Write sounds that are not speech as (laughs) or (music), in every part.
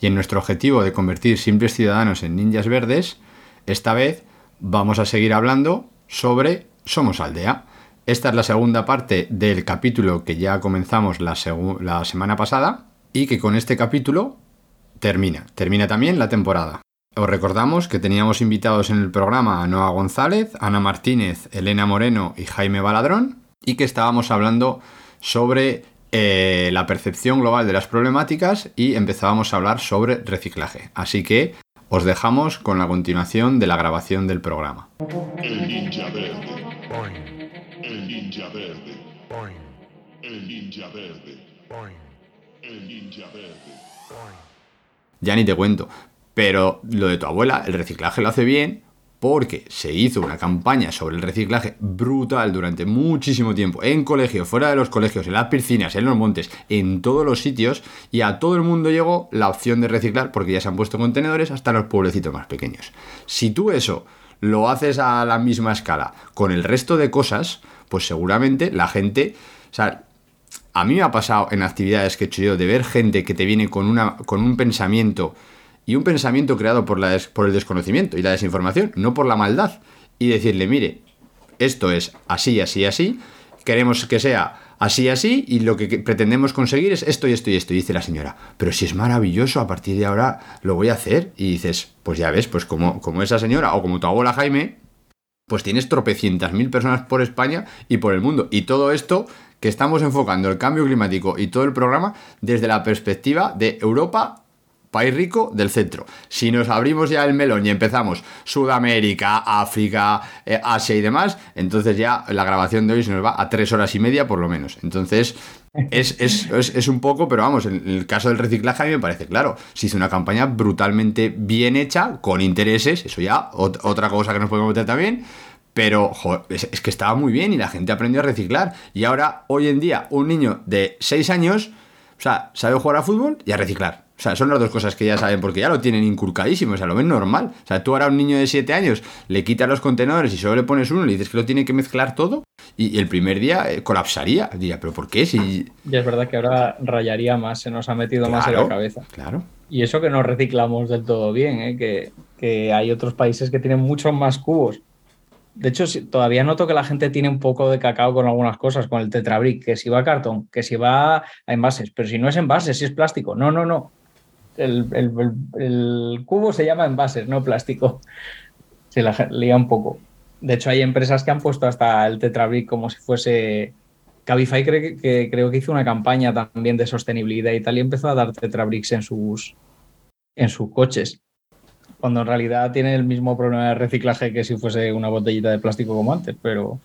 Y en nuestro objetivo de convertir simples ciudadanos en ninjas verdes, esta vez vamos a seguir hablando sobre Somos Aldea. Esta es la segunda parte del capítulo que ya comenzamos la, semana pasada y que con este capítulo termina. Termina también la temporada. Os recordamos que teníamos invitados en el programa a Noa González, Ana Martínez, Elena Moreno y Jaime Baladrón y que estábamos hablando sobre eh, la percepción global de las problemáticas y empezábamos a hablar sobre reciclaje. Así que os dejamos con la continuación de la grabación del programa. El ninja verde. El ninja verde. El ninja verde. El ninja verde. Ya ni te cuento. Pero lo de tu abuela, el reciclaje lo hace bien porque se hizo una campaña sobre el reciclaje brutal durante muchísimo tiempo, en colegios, fuera de los colegios, en las piscinas, en los montes, en todos los sitios, y a todo el mundo llegó la opción de reciclar porque ya se han puesto contenedores hasta los pueblecitos más pequeños. Si tú eso lo haces a la misma escala con el resto de cosas, pues seguramente la gente, o sea, a mí me ha pasado en actividades que he hecho yo de ver gente que te viene con, una, con un pensamiento y un pensamiento creado por, la por el desconocimiento y la desinformación, no por la maldad, y decirle, mire, esto es así, así, así, queremos que sea así, así, y lo que que pretendemos conseguir es esto y esto y esto. Y dice la señora, pero si es maravilloso, a partir de ahora lo voy a hacer. Y dices, pues ya ves, pues como, como esa señora o como tu abuela Jaime, pues tienes tropecientas mil personas por España y por el mundo. Y todo esto que estamos enfocando el cambio climático y todo el programa desde la perspectiva de Europa, país rico del centro. Si nos abrimos ya el melón y empezamos Sudamérica, África, eh, Asia y demás, entonces ya la grabación de hoy se nos va a tres horas y media por lo menos. Entonces es, es- es- un poco, pero vamos, en el caso del reciclaje a mí me parece claro. Se hizo una campaña brutalmente bien hecha, con intereses, eso ya, ot- otra cosa que nos podemos meter también. Pero es que estaba muy bien y la gente aprendió a reciclar. Y ahora, hoy en día, un niño de 6 años, o sea, sabe jugar a fútbol y a reciclar. O sea, son las dos cosas que ya saben porque ya lo tienen inculcadísimo, o sea, lo ven normal. O sea, tú ahora a un niño de 7 años le quitas los contenedores y solo le pones uno y le dices que lo tiene que mezclar todo y, el primer día eh, colapsaría. Diría, ¿pero por qué? Si... Y es verdad que ahora rayaría más, se nos ha metido más en la cabeza. Claro. Y eso que no reciclamos del todo bien, ¿eh? que, que hay otros países que tienen muchos más cubos. De hecho, todavía noto que la gente tiene un poco de cacao con algunas cosas, con el tetrabric, que si va a cartón, que si va a envases, pero si no es envases, si es plástico. No, no, no. El, el- cubo se llama envases, no plástico. Se la lía un poco. De hecho, hay empresas que han puesto hasta el tetrabric como si fuese... Cabify creo que, creo que hizo una campaña también de sostenibilidad y tal y empezó a dar tetrabricks en sus, en sus coches. Cuando en realidad tiene el mismo problema de reciclaje que si fuese una botellita de plástico como antes, pero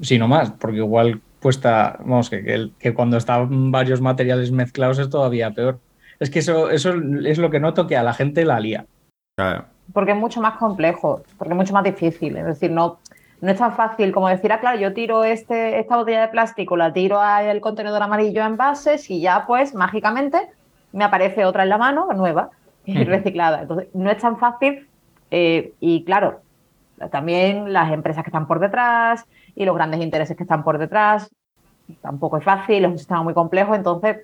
si no más, porque igual cuesta, vamos, que, que cuando están varios materiales mezclados es todavía peor. Es que eso, eso es lo que noto que a la gente la lía. Claro. porque es mucho más complejo, porque es mucho más difícil. Es decir, no, no es tan fácil como decir, ah, claro, yo tiro este, esta botella de plástico, la tiro al contenedor amarillo en bases y ya pues mágicamente me aparece otra en la mano, nueva y reciclada. Entonces, no es tan fácil eh, y claro, también las empresas que están por detrás y los grandes intereses que están por detrás, tampoco es fácil, es un sistema muy complejo, entonces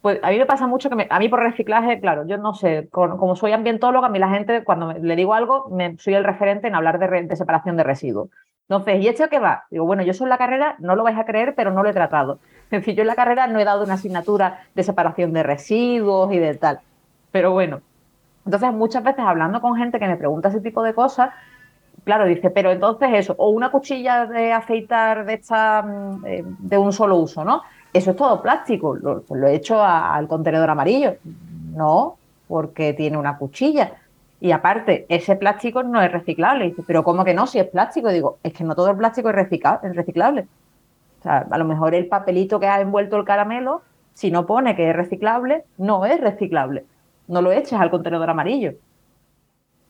Pues a mí me pasa mucho que me- a mí por reciclaje, claro, yo no sé, como soy ambientóloga, a mí la gente cuando me- le digo algo, me, soy el referente en hablar de separación de residuos. Entonces, ¿y esto qué va? Digo, bueno, yo soy en la carrera, no lo vais a creer, pero no lo he tratado. Es decir, yo en la carrera no he dado una asignatura de separación de residuos y de tal. Pero bueno, entonces muchas veces hablando con gente que me pregunta ese tipo de cosas, claro, dice, pero entonces eso, o una cuchilla de afeitar de esta mm, eh, de un solo uso, ¿no? Eso es todo plástico, lo, pues he hecho al contenedor amarillo. No, porque tiene una cuchilla. Y aparte, ese plástico no es reciclable. Y pero ¿cómo que no? Si es plástico. Digo, es que no todo el plástico es es reciclable. O sea, a lo mejor el papelito que ha envuelto el caramelo, si no pone que es reciclable, no es reciclable. No lo eches al contenedor amarillo.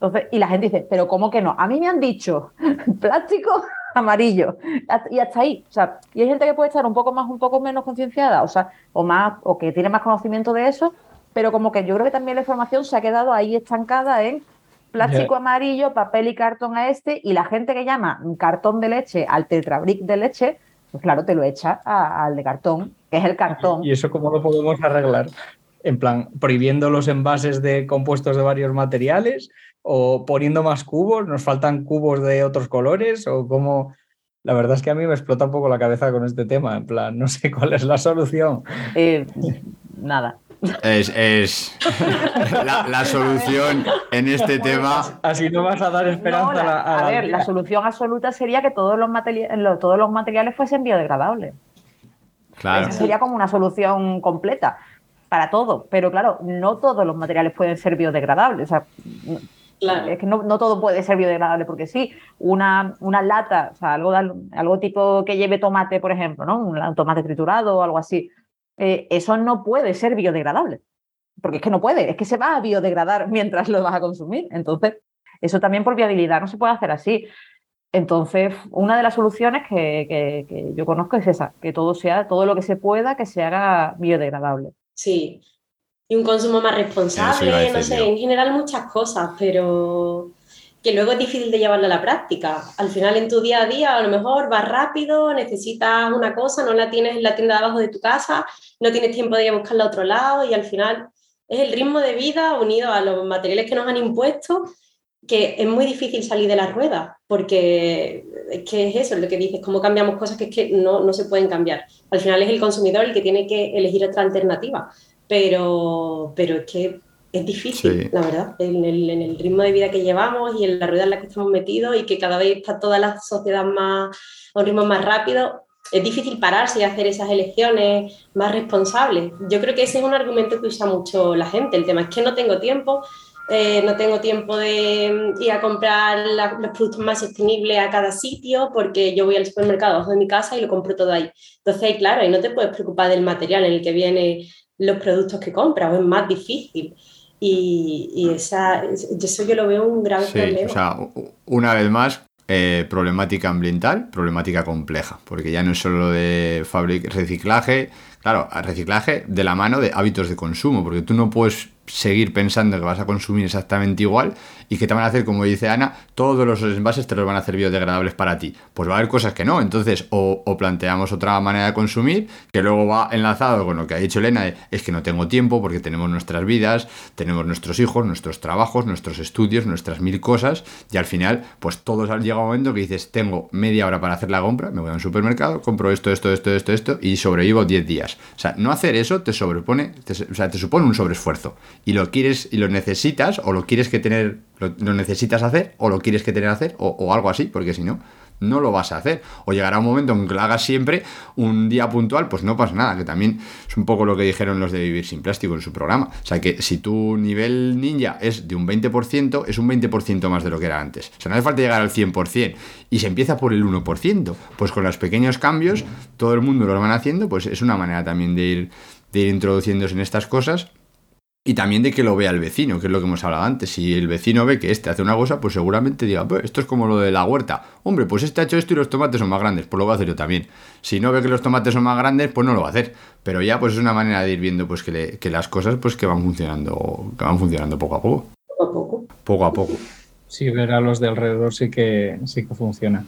Entonces, y la gente dice, pero ¿cómo que no? A mí me han dicho (laughs) plástico amarillo y hasta ahí. O sea, y hay gente que puede estar un poco más, un poco menos concienciada, o sea, o más, o que tiene más conocimiento de eso, pero como que yo creo que también la información se ha quedado ahí estancada en plástico amarillo, papel y cartón a este, y la gente que llama cartón de leche al tetrabric de leche, pues claro, te lo echa al de cartón, que es el cartón. ¿Y eso cómo lo podemos arreglar? En plan, prohibiendo los envases de compuestos de varios materiales o poniendo más cubos, nos faltan cubos de otros colores o cómo... La verdad es que a mí me explota un poco la cabeza con este tema, en plan, no sé (laughs) cuál es la solución. Eh, nada. Es, es la, la solución en este tema. Así no vas a dar esperanza No, a la... la- a a la ver, la solución absoluta sería que todos los, materia- lo- todos los materiales fuesen biodegradables. Claro. Esa sería como una solución completa para todo. Pero claro, no todos los materiales pueden ser biodegradables. O sea, Claro. es que no, no todo puede ser biodegradable, porque sí, una, una lata, o sea, algo, de- algo tipo que lleve tomate, por ejemplo, ¿no? Un tomate triturado o algo así, eh, eso no puede ser biodegradable. Porque es que no puede, es que se va a biodegradar (laughs) mientras lo vas a consumir. Entonces, eso también por viabilidad no se puede hacer así. Entonces, una de las soluciones que, que- que yo conozco es esa, que todo sea, todo lo que se pueda, que se haga biodegradable. Sí. Y un consumo más responsable, no sé, yo. en general muchas cosas, pero que luego es difícil de llevarlo a la práctica. Al final en tu día a día a lo mejor vas rápido, necesitas una cosa, no la tienes en la tienda de abajo de tu casa, no tienes tiempo de ir a buscarla a otro lado y al final es el ritmo de vida unido a los materiales que nos han impuesto que es muy difícil salir de la rueda, porque es que es eso, es lo que dices, cómo cambiamos cosas que es que no, no se pueden cambiar. Al final es el consumidor el que tiene que elegir otra alternativa, pero, pero es que es difícil, Sí. la verdad, en el, en el ritmo de vida que llevamos y en la rueda en la que estamos metidos y que cada vez está toda la sociedad más, a un ritmo más rápido, es difícil pararse y hacer esas elecciones más responsables. Yo creo que ese es un argumento que usa mucho la gente. El tema es que no tengo tiempo, eh, no tengo tiempo de ir a comprar la- los productos más sostenibles a cada sitio porque yo voy al supermercado abajo de mi casa y lo compro todo ahí. Entonces, claro, ahí no te puedes preocupar del material en el que vienen los productos que compras, o es más difícil. Y, y esa, eso yo lo veo un grave Sí, problema. o sea, una vez más, eh, problemática ambiental, problemática compleja, porque ya no es solo de fabric reciclaje, claro, reciclaje de la mano de hábitos de consumo, porque tú no puedes seguir pensando que vas a consumir exactamente igual y que te van a hacer, como dice Ana, todos los envases te los van a hacer biodegradables para ti. Pues va a haber cosas que no, entonces o, planteamos otra manera de consumir, que luego va enlazado con lo que ha dicho Elena, es que no tengo tiempo porque tenemos nuestras vidas, tenemos nuestros hijos, nuestros trabajos, nuestros estudios, nuestras mil cosas, y al final, pues todos llega un momento que dices, tengo media hora para hacer la compra, me voy a un supermercado, compro esto, esto, esto, esto, esto, y sobrevivo 10 días. O sea, no hacer eso te sobrepone, o sea, te supone un sobreesfuerzo. Y lo quieres, y lo necesitas, o lo quieres que tener, lo, necesitas hacer, o lo quieres que tener hacer, o, o algo así, porque si no, no lo vas a hacer. O llegará un momento en que lo hagas siempre, un día puntual, pues no pasa nada, que también es un poco lo que dijeron los de Vivir sin Plástico en su programa. O sea, que si tu nivel ninja es de un 20%, es un 20% más de lo que era antes. O sea, no hace falta llegar al 100%. Y se empieza por el 1%. Pues con los pequeños cambios, todo el mundo lo van haciendo, pues es una manera también de ir, de ir introduciéndose en estas cosas. Y también de que lo vea el vecino, que es lo que hemos hablado antes. Si el vecino ve que este hace una cosa, pues seguramente diga, pues esto es como lo de la huerta. Hombre, pues este ha hecho esto y los tomates son más grandes, pues lo voy a hacer yo también. Si no ve que los tomates son más grandes, pues no lo va a hacer. Pero ya pues es una manera de ir viendo pues que, le- que las cosas pues que van funcionando, que van funcionando poco a poco. Poco a poco. Poco a poco. Sí, ver a los de alrededor sí que, sí que funciona.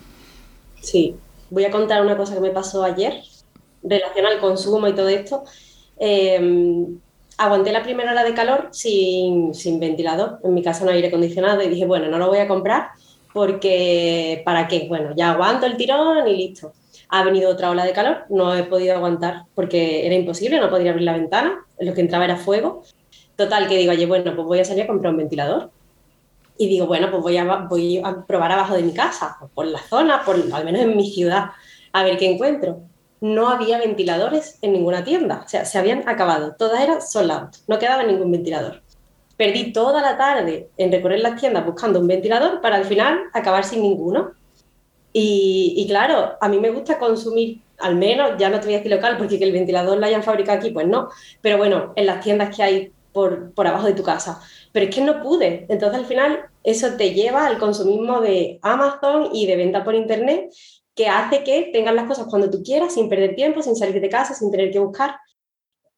Sí, voy a contar una cosa que me pasó ayer relacionada al consumo y todo esto. eh, aguanté la primera hora de calor sin, sin ventilador. En mi casa no hay aire acondicionado y dije, bueno, no lo voy a comprar porque ¿para qué? Bueno, ya aguanto el tirón y listo. Ha venido otra ola de calor, no he podido aguantar porque era imposible, no podía abrir la ventana, lo que entraba era fuego. Total, que digo, oye, bueno, pues voy a salir a comprar un ventilador. Y digo, bueno, pues voy a, probar abajo de mi casa, por la zona, por, al menos en mi ciudad, a ver qué encuentro. No había ventiladores en ninguna tienda, o sea, se habían acabado, todas eran sold out, no quedaba ningún ventilador. Perdí toda la tarde en recorrer las tiendas buscando un ventilador para al final acabar sin ninguno. Y, claro, a mí me gusta consumir, al menos, ya no te voy a local, porque que el ventilador lo hayan fabricado aquí, pues no, pero bueno, en las tiendas que hay por, por abajo de tu casa. Pero es que no pude. Entonces al final eso te lleva al consumismo de Amazon y de venta por Internet, que hace que tengas las cosas cuando tú quieras, sin perder tiempo, sin salir de casa, sin tener que buscar.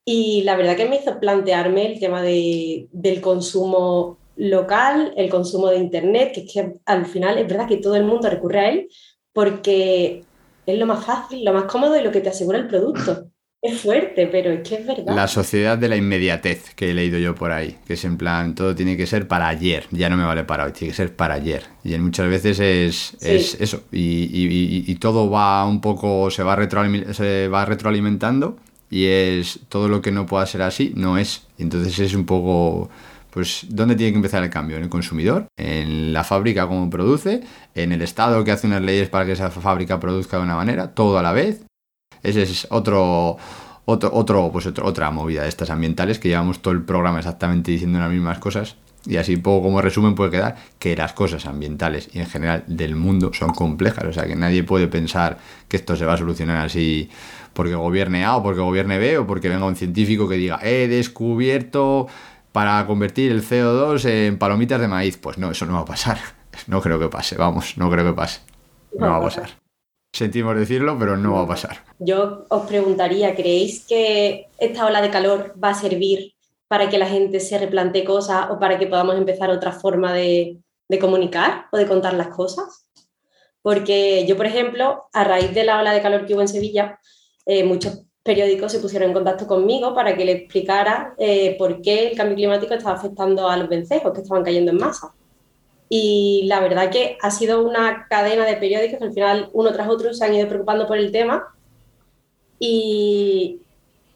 Y la verdad que me hizo plantearme el tema de, del consumo local, el consumo de Internet, que es que al final es verdad que todo el mundo recurre a él porque es lo más fácil, lo más cómodo y lo que te asegura el producto. Es fuerte, pero es que es verdad. La sociedad de la inmediatez que he leído yo por ahí, que es en plan, todo tiene que ser para ayer, ya no me vale para hoy, tiene que ser para ayer. Y muchas veces es, sí. es eso, y, y, y, todo va un poco, se va, se va retroalimentando y es todo lo que no pueda ser así, no es. Entonces es un poco pues ¿dónde tiene que empezar el cambio? ¿En el consumidor? ¿En la fábrica cómo produce? ¿En el Estado que hace unas leyes para que esa fábrica produzca de una manera? ¿Todo a la vez? Ese es otro, otro, otro, pues otro, otra movida de estas ambientales que llevamos todo el programa exactamente diciendo las mismas cosas. Y así poco como resumen puede quedar que las cosas ambientales y en general del mundo son complejas. O sea que nadie puede pensar que esto se va a solucionar así porque gobierne A o porque gobierne B o porque venga un científico que diga he descubierto para convertir el CO2 en palomitas de maíz. Pues no, eso no va a pasar. (laughs) No creo que pase, vamos, no creo que pase. No va a pasar. Sentimos decirlo, pero no va a pasar. Yo os preguntaría, ¿creéis que esta ola de calor va a servir para que la gente se replantee cosas o para que podamos empezar otra forma de, de comunicar o de contar las cosas? Porque yo, por ejemplo, a raíz de la ola de calor que hubo en Sevilla, eh, muchos periódicos se pusieron en contacto conmigo para que le explicara eh, por qué el cambio climático estaba afectando a los vencejos que estaban cayendo en masa. Y la verdad que ha sido una cadena de periódicos que al final uno tras otro se han ido preocupando por el tema. Y,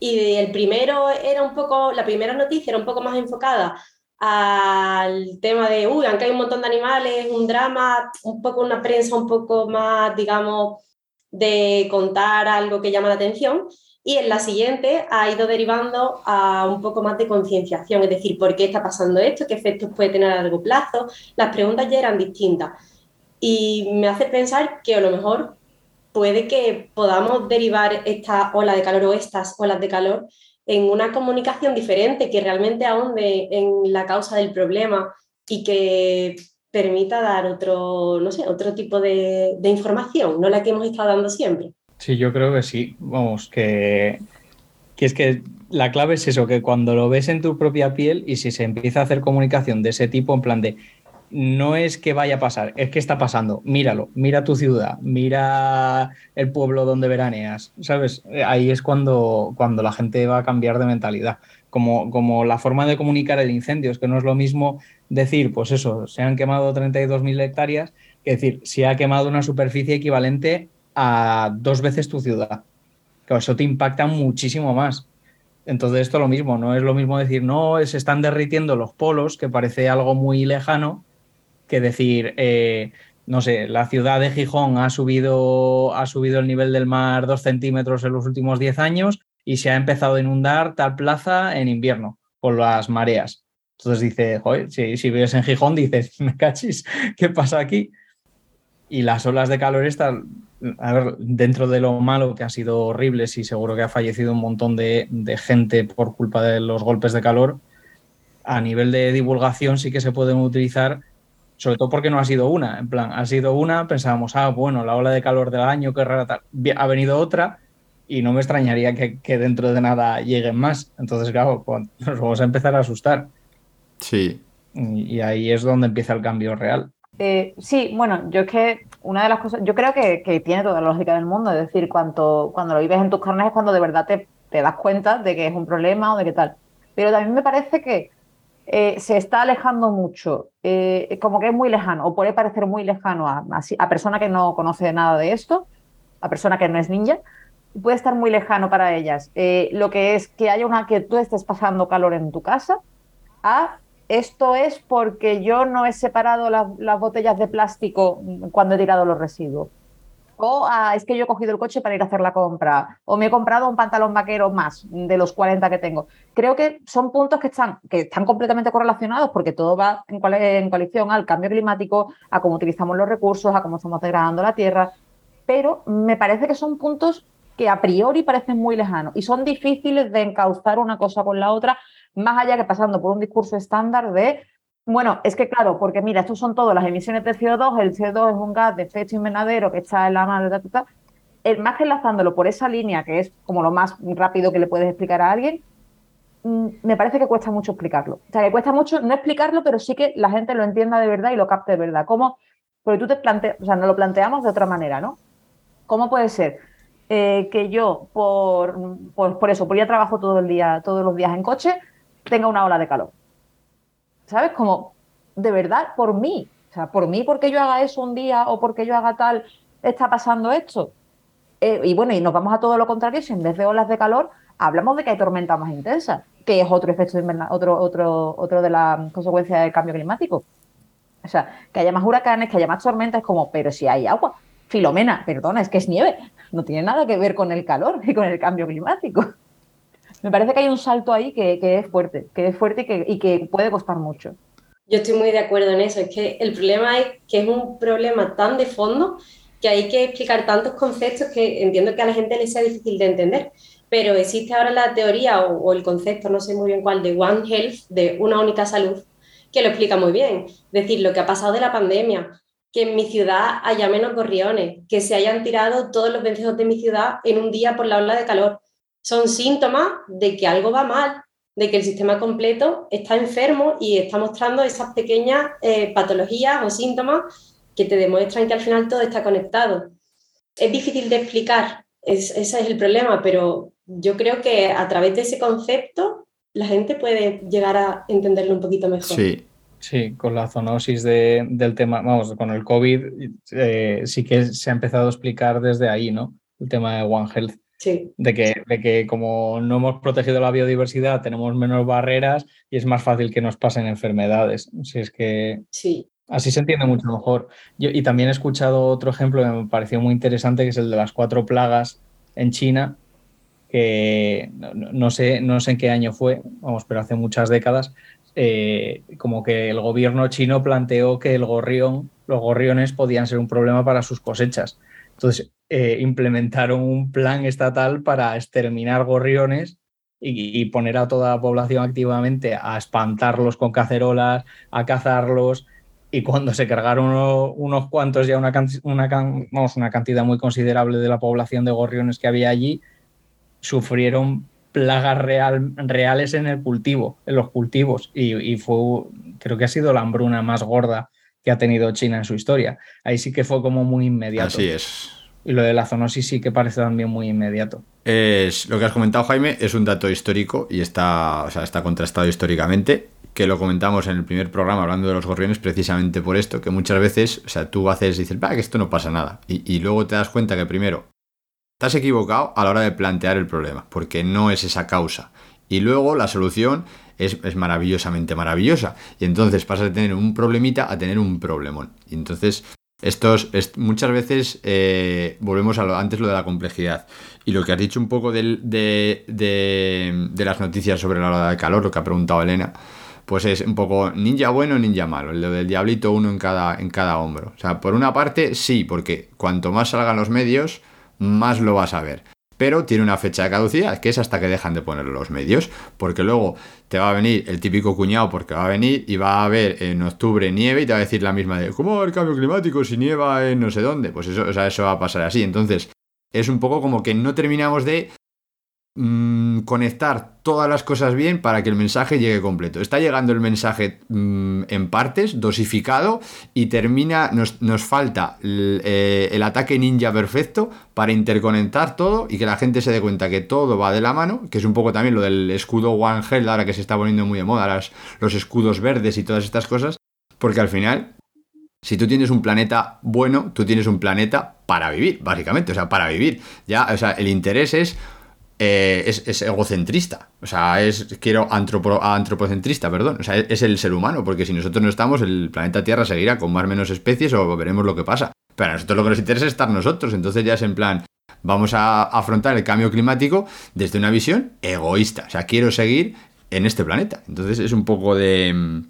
y el primero era un poco, la primera noticia era un poco más enfocada al tema de, uy, aunque hay un montón de animales, un drama, un poco una prensa un poco más, digamos, de contar algo que llama la atención y en la siguiente ha ido derivando a un poco más de concienciación, es decir, ¿por qué está pasando esto? ¿Qué efectos puede tener a largo plazo? Las preguntas ya eran distintas y me hace pensar que a lo mejor puede que podamos derivar esta ola de calor o estas olas de calor en una comunicación diferente que realmente ahonde en la causa del problema y que permita dar otro, no sé, otro tipo de, de información, no la que hemos estado dando siempre. Sí, yo creo que sí. Vamos, que, que es que la clave es eso, que cuando lo ves en tu propia piel y si se empieza a hacer comunicación de ese tipo, en plan de, no es que vaya a pasar, es que está pasando, míralo, mira tu ciudad, mira el pueblo donde veraneas, ¿sabes? Ahí es cuando, cuando la gente va a cambiar de mentalidad. Como, como la forma de comunicar el incendio, es que no es lo mismo decir, pues eso, se han quemado 32.000 hectáreas, que decir, se ha quemado una superficie equivalente a dos veces tu ciudad. Claro, eso te impacta muchísimo más. Entonces esto es lo mismo, no es lo mismo decir, no, se están derritiendo los polos, que parece algo muy lejano, que decir, eh, no sé, la ciudad de Gijón ha subido, ha subido el nivel del mar dos centímetros en los últimos diez años y se ha empezado a inundar tal plaza en invierno por las mareas. Entonces dice, si, si vives en Gijón, dices, me cachis, ¿qué pasa aquí? Y las olas de calor están, a ver, dentro de lo malo que ha sido horrible, y seguro que ha fallecido un montón de, de, gente por culpa de los golpes de calor, a nivel de divulgación sí que se pueden utilizar, sobre todo porque no ha sido una, en plan, ha sido una, pensábamos, ah, bueno, la ola de calor del año, qué rara tal, ha venido otra y no me extrañaría que, que dentro de nada lleguen más, entonces claro, pues, (laughs) nos vamos a empezar a asustar. Sí. Y, y ahí es donde empieza el cambio real. Eh, sí, bueno, yo es que una de las cosas, yo creo que, tiene toda la lógica del mundo, es decir, cuando, cuando lo vives en tus carnes es cuando de verdad te, das cuenta de que es un problema o de qué tal. Pero también me parece que eh, se está alejando mucho, eh, como que es muy lejano, o puede parecer muy lejano a, a, persona que no conoce nada de esto, a persona que no es ninja, puede estar muy lejano para ellas. Lo que es que haya una que tú estés pasando calor en tu casa, a esto es porque yo no he separado la, las botellas de plástico cuando he tirado los residuos. O ah, es que yo he cogido el coche para ir a hacer la compra. O me he comprado un pantalón vaquero más de los 40 que tengo. Creo que son puntos que están, que están completamente correlacionados porque todo va en, en coalición al cambio climático, a cómo utilizamos los recursos, a cómo estamos degradando la tierra. Pero me parece que son puntos que a priori parecen muy lejanos y son difíciles de encauzar una cosa con la otra, más allá que pasando por un discurso estándar de, bueno, es que claro, porque mira, estos son todas las emisiones de CO2, el CO2 es un gas de efecto invernadero que está en la mano, el más que enlazándolo por esa línea, que es como lo más rápido que le puedes explicar a alguien, mm, me parece que cuesta mucho explicarlo. O sea, que cuesta mucho no explicarlo, pero sí que la gente lo entienda de verdad y lo capte de verdad. ¿Cómo? Porque tú te planteas, o sea, nos lo planteamos de otra manera, ¿no? ¿Cómo puede ser? eh, que yo, por, por, por, eso, por ya trabajo todo el día, todos los días en coche, tenga una ola de calor. ¿Sabes? Como, de verdad, por mí. O sea, por mí, porque yo haga eso un día o porque yo haga tal, está pasando esto. Eh, y bueno, y nos vamos a todo lo contrario, si en vez de olas de calor, hablamos de que hay tormentas más intensas, que es otro efecto otro, otro, otro de las consecuencias del cambio climático. O sea, que haya más huracanes, que haya más tormentas, como, pero si hay agua. Filomena, perdona, es que es nieve no tiene nada que ver con el calor y con el cambio climático. Me parece que hay un salto ahí que, es fuerte, que es fuerte y que, puede costar mucho. Yo estoy muy de acuerdo en eso. Es que el problema es que es un problema tan de fondo que hay que explicar tantos conceptos que entiendo que a la gente le sea difícil de entender. Pero existe ahora la teoría o, o, el concepto, no sé muy bien cuál, de One Health, de una única salud, que lo explica muy bien. Es decir, lo que ha pasado de la pandemia, que en mi ciudad haya menos gorriones, que se hayan tirado todos los vencejos de mi ciudad en un día por la ola de calor. Son síntomas de que algo va mal, de que el sistema completo está enfermo y está mostrando esas pequeñas eh, patologías o síntomas que te demuestran que al final todo está conectado. Es difícil de explicar, es, ese es el problema, pero yo creo que a través de ese concepto la gente puede llegar a entenderlo un poquito mejor. Sí, Sí, con la zoonosis de, del tema, vamos, con el COVID eh, sí que se ha empezado a explicar desde ahí, ¿no? El tema de One Health. Sí. De, que, de que como no hemos protegido la biodiversidad, tenemos menos barreras y es más fácil que nos pasen enfermedades. Si es que sí. así se entiende mucho mejor. Yo, y también he escuchado otro ejemplo que me pareció muy interesante, que es el de las cuatro plagas en China, que no, no, sé, no sé en qué año fue, vamos, pero hace muchas décadas, eh, como que el gobierno chino planteó que el gorrión, los gorriones podían ser un problema para sus cosechas. Entonces eh, implementaron un plan estatal para exterminar gorriones y, poner a toda la población activamente a espantarlos con cacerolas, a cazarlos. Y cuando se cargaron uno, unos cuantos, ya una, una, vamos, una cantidad muy considerable de la población de gorriones que había allí, sufrieron plagas real, reales en el cultivo, en los cultivos, y, y, fue, creo que ha sido la hambruna más gorda que ha tenido China en su historia. Ahí sí que fue como muy inmediato. Así es. Y lo de la zoonosis sí que parece también muy inmediato. Es, lo que has comentado, Jaime, es un dato histórico y está, o sea, está contrastado históricamente, que lo comentamos en el primer programa hablando de los gorriones precisamente por esto, que muchas veces, o sea, tú haces, dices, va, que esto no pasa nada, y, y luego te das cuenta que primero Estás equivocado a la hora de plantear el problema, porque no es esa causa. Y luego la solución es, es, maravillosamente maravillosa. Y entonces pasas de tener un problemita a tener un problemón. Y entonces, estos, es, muchas veces eh, volvemos a lo, antes lo de la complejidad. Y lo que has dicho un poco de, de, de, las noticias sobre la ola de calor, lo que ha preguntado Elena, pues es un poco ninja bueno, ninja malo. Lo del diablito uno en cada, en cada hombro. O sea, por una parte, sí, porque cuanto más salgan los medios, más lo vas a ver. Pero tiene una fecha de caducidad, que es hasta que dejan de poner los medios, porque luego te va a venir el típico cuñado, porque va a venir y va a haber en octubre nieve y te va a decir la misma de, ¿cómo el cambio climático si nieva en no sé dónde? Pues eso, o sea, eso va a pasar así. Entonces, es un poco como que no terminamos de mm, conectar todas las cosas bien para que el mensaje llegue completo. Está llegando el mensaje mm, en partes, dosificado, y termina, nos, nos falta el, eh, el ataque ninja perfecto para interconectar todo y que la gente se dé cuenta que todo va de la mano, que es un poco también lo del escudo One Health, ahora que se está poniendo muy de moda, los escudos verdes y todas estas cosas, porque al final si tú tienes un planeta bueno, tú tienes un planeta para vivir, básicamente, o sea, para vivir. Ya, o sea, el interés es, eh, es, egocentrista, o sea, es, quiero antropo- antropocentrista, perdón, o sea, es el ser humano, porque si nosotros no estamos, el planeta Tierra seguirá con más o menos especies o veremos lo que pasa. Pero a nosotros lo que nos interesa es estar nosotros, entonces ya es en plan, vamos a afrontar el cambio climático desde una visión egoísta, o sea, quiero seguir en este planeta. Entonces es un poco de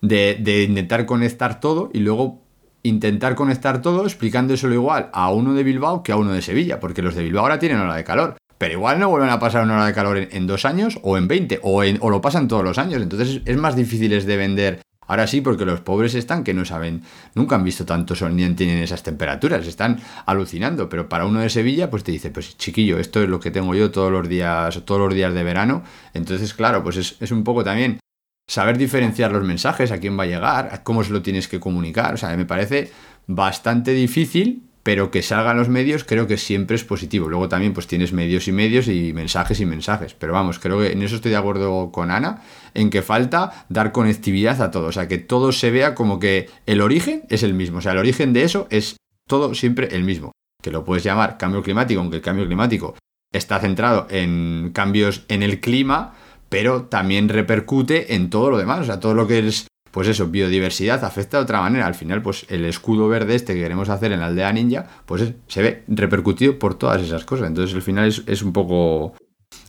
de, de intentar conectar todo y luego intentar conectar todo explicándoselo igual a uno de Bilbao que a uno de Sevilla, porque los de Bilbao ahora tienen hora de calor, pero igual no vuelven a pasar una hora de calor en, dos años o en 20 o, en- o lo pasan todos los años, entonces es más difíciles de vender. Ahora sí, porque los pobres están que no saben, nunca han visto tanto sol ni tienen esas temperaturas, están alucinando, pero para uno de Sevilla pues te dice, pues chiquillo, esto es lo que tengo yo todos los días, todos los días de verano, entonces claro, pues es, es un poco también saber diferenciar los mensajes, a quién va a llegar, a cómo se lo tienes que comunicar. O sea, me parece bastante difícil, pero que salgan los medios creo que siempre es positivo. Luego también pues tienes medios y medios y mensajes y mensajes. Pero vamos, creo que en eso estoy de acuerdo con Ana, en que falta dar conectividad a todo. O sea, que todo se vea como que el origen es el mismo. O sea, el origen de eso es todo siempre el mismo. Que lo puedes llamar cambio climático, aunque el cambio climático está centrado en cambios en el clima, pero también repercute en todo lo demás, o sea, todo lo que es, pues eso, biodiversidad afecta de otra manera. Al final, pues el escudo verde este que queremos hacer en la aldea ninja, pues es- se ve repercutido por todas esas cosas. Entonces, al final es, es un poco,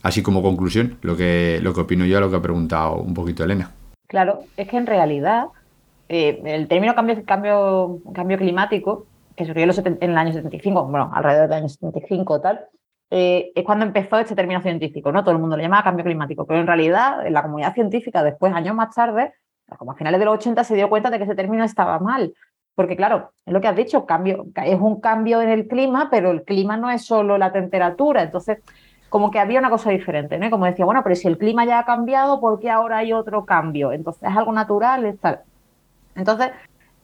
así como conclusión, lo que, lo que opino yo a lo que ha preguntado un poquito Elena. Claro, es que en realidad eh, el término cambio, cambio, cambio climático, que surgió en, los seten- en el año 75, bueno, alrededor del año 75 o tal, eh, es cuando empezó este término científico, ¿no? Todo el mundo lo llamaba cambio climático, pero en realidad en la comunidad científica, después, años más tarde, como a finales de los 80, se dio cuenta de que ese término estaba mal. Porque claro, es lo que has dicho, cambio, es un cambio en el clima, pero el clima no es solo la temperatura. Entonces, como que había una cosa diferente, ¿no? Como decía, bueno, pero si el clima ya ha cambiado, ¿por qué ahora hay otro cambio? Entonces, es algo natural, es tal. Entonces,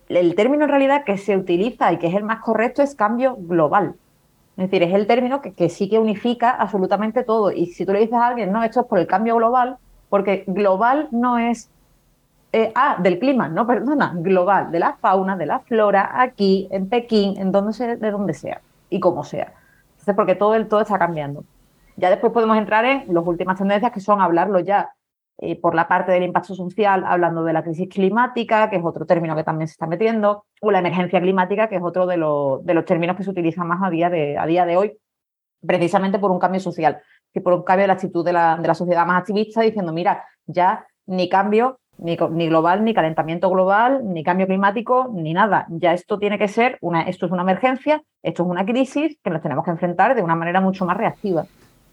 el término en realidad que se utiliza y que es el más correcto es cambio global. Es decir, es el término que, que sí que unifica absolutamente todo. Y si tú le dices a alguien, no, esto es por el cambio global, porque global no es eh, ah, del clima, no, perdona, global, de la fauna, de la flora, aquí, en Pekín, en donde sea, de donde sea y como sea. Entonces, porque todo el todo está cambiando. Ya después podemos entrar en las últimas tendencias que son hablarlo ya eh, por la parte del impacto social, hablando de la crisis climática, que es otro término que también se está metiendo, o la emergencia climática, que es otro de, los- de los términos que se utilizan más a día de, a día de hoy, precisamente por un cambio social, que por un cambio de la actitud de la, de la sociedad más activista, diciendo, mira, ya ni cambio, ni, ni global, ni calentamiento global, ni cambio climático, ni nada. Ya esto tiene que ser, una, esto es una emergencia, esto es una crisis que nos tenemos que enfrentar de una manera mucho más reactiva.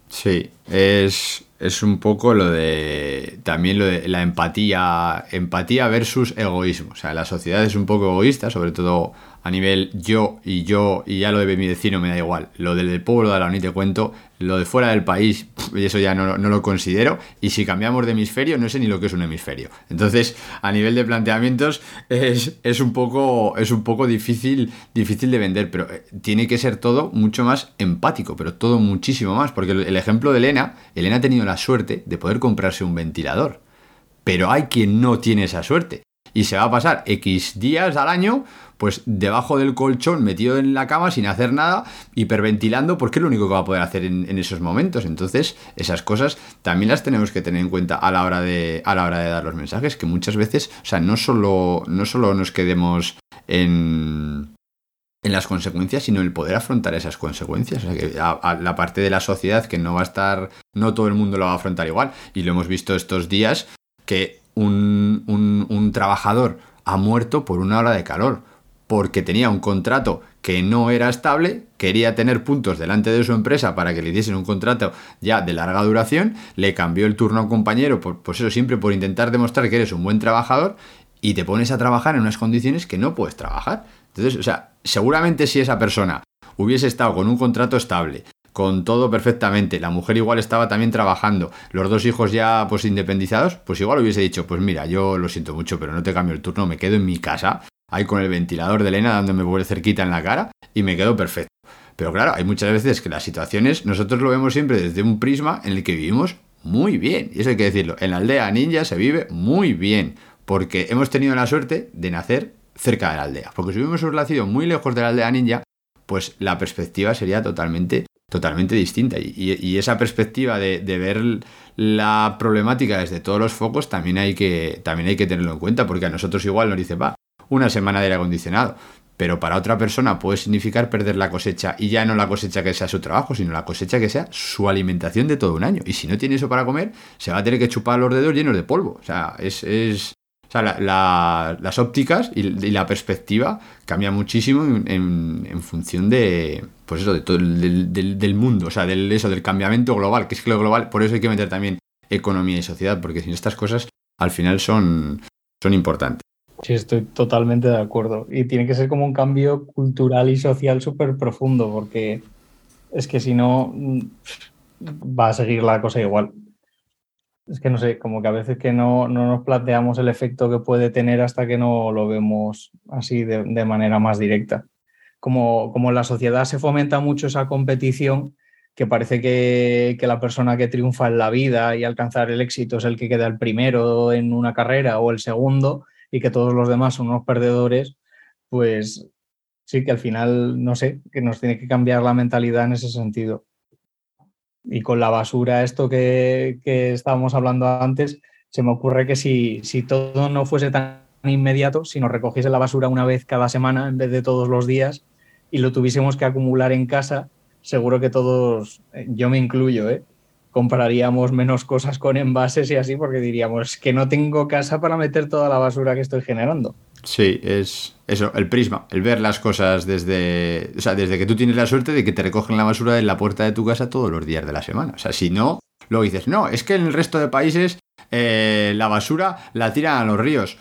Sí, es, es un poco lo de. También lo de la empatía. Empatía versus egoísmo. O sea, la sociedad es un poco egoísta, sobre todo a nivel yo y yo, y ya lo de mi vecino me da igual. Lo del pueblo de la ni te cuento. Lo de fuera del país, eso ya no, no lo considero. Y si cambiamos de hemisferio, no sé ni lo que es un hemisferio. Entonces, a nivel de planteamientos, es, es un poco, es un poco difícil, difícil de vender, pero eh, tiene que ser todo mucho más empático, pero todo muchísimo más. Porque el ejemplo de Elena, Elena ha tenido la suerte de poder comprarse un ventilador. Pero hay quien no tiene esa suerte. Y se va a pasar X días al año, pues debajo del colchón, metido en la cama, sin hacer nada, hiperventilando, porque es lo único que va a poder hacer en, esos momentos. Entonces, esas cosas también las tenemos que tener en cuenta a la hora de, a la hora de dar los mensajes, que muchas veces, o sea, no solo, no solo nos quedemos en en las consecuencias, sino el poder afrontar esas consecuencias. O sea, que a la parte de la sociedad que no va a estar, no todo el mundo lo va a afrontar igual. Y lo hemos visto estos días que un, un, un trabajador ha muerto por una hora de calor, porque tenía un contrato que no era estable, quería tener puntos delante de su empresa para que le diesen un contrato ya de larga duración, le cambió el turno a un compañero, por, pues eso siempre por intentar demostrar que eres un buen trabajador y te pones a trabajar en unas condiciones que no puedes trabajar. Entonces, o sea, seguramente si esa persona hubiese estado con un contrato estable, con todo perfectamente. La mujer igual estaba también trabajando. Los dos hijos ya pues independizados, pues igual hubiese dicho, pues mira, yo lo siento mucho, pero no te cambio el turno, me quedo en mi casa, ahí con el ventilador de Elena dándome por cerquita en la cara y me quedo perfecto. Pero claro, hay muchas veces que las situaciones nosotros lo vemos siempre desde un prisma en el que vivimos muy bien. Y eso hay que decirlo, en la aldea ninja se vive muy bien, porque hemos tenido la suerte de nacer cerca de la aldea. Porque si hubiéramos nacido muy lejos de la aldea ninja, pues la perspectiva sería totalmente totalmente distinta. Y, esa perspectiva de, ver la problemática desde todos los focos también hay, que, también hay que tenerlo en cuenta, porque a nosotros igual nos dice, va, una semana de aire acondicionado. Pero para otra persona puede significar perder la cosecha y ya no la cosecha que sea su trabajo, sino la cosecha que sea su alimentación de todo un año. Y si no tiene eso para comer, se va a tener que chupar los dedos llenos de polvo. O sea, es, las ópticas y, la perspectiva cambian muchísimo en, función de, pues eso, de todo del, mundo, o sea, del, eso, del cambiamiento global, que es que lo global, por eso hay que meter también economía y sociedad, porque sin estas cosas al final son, son importantes. Sí, estoy totalmente de acuerdo. Y tiene que ser como un cambio cultural y social súper profundo, porque es que si no, mm, va a seguir la cosa igual. Es que no sé, como que a veces que no, nos planteamos el efecto que puede tener hasta que no lo vemos así de, manera más directa. Como, como en la sociedad se fomenta mucho esa competición, que parece que, que, la persona que triunfa en la vida y alcanzar el éxito es el que queda el primero en una carrera o el segundo y que todos los demás son unos perdedores, pues sí que al final, no sé, que nos tiene que cambiar la mentalidad en ese sentido y con la basura, esto que, estábamos hablando antes, se me ocurre que si, si todo no fuese tan inmediato, si nos recogiese la basura una vez cada semana en vez de todos los días y lo tuviésemos que acumular en casa, seguro que todos, eh, yo me incluyo, ¿eh? Compraríamos menos cosas con envases y así porque diríamos que no tengo casa para meter toda la basura que estoy generando. Sí, es eso, el prisma, el ver las cosas desde, o sea, desde que tú tienes la suerte de que te recogen la basura en la puerta de tu casa todos los días de la semana. O sea, si no, luego dices, no, es que en el resto de países eh, la basura la tiran a los ríos.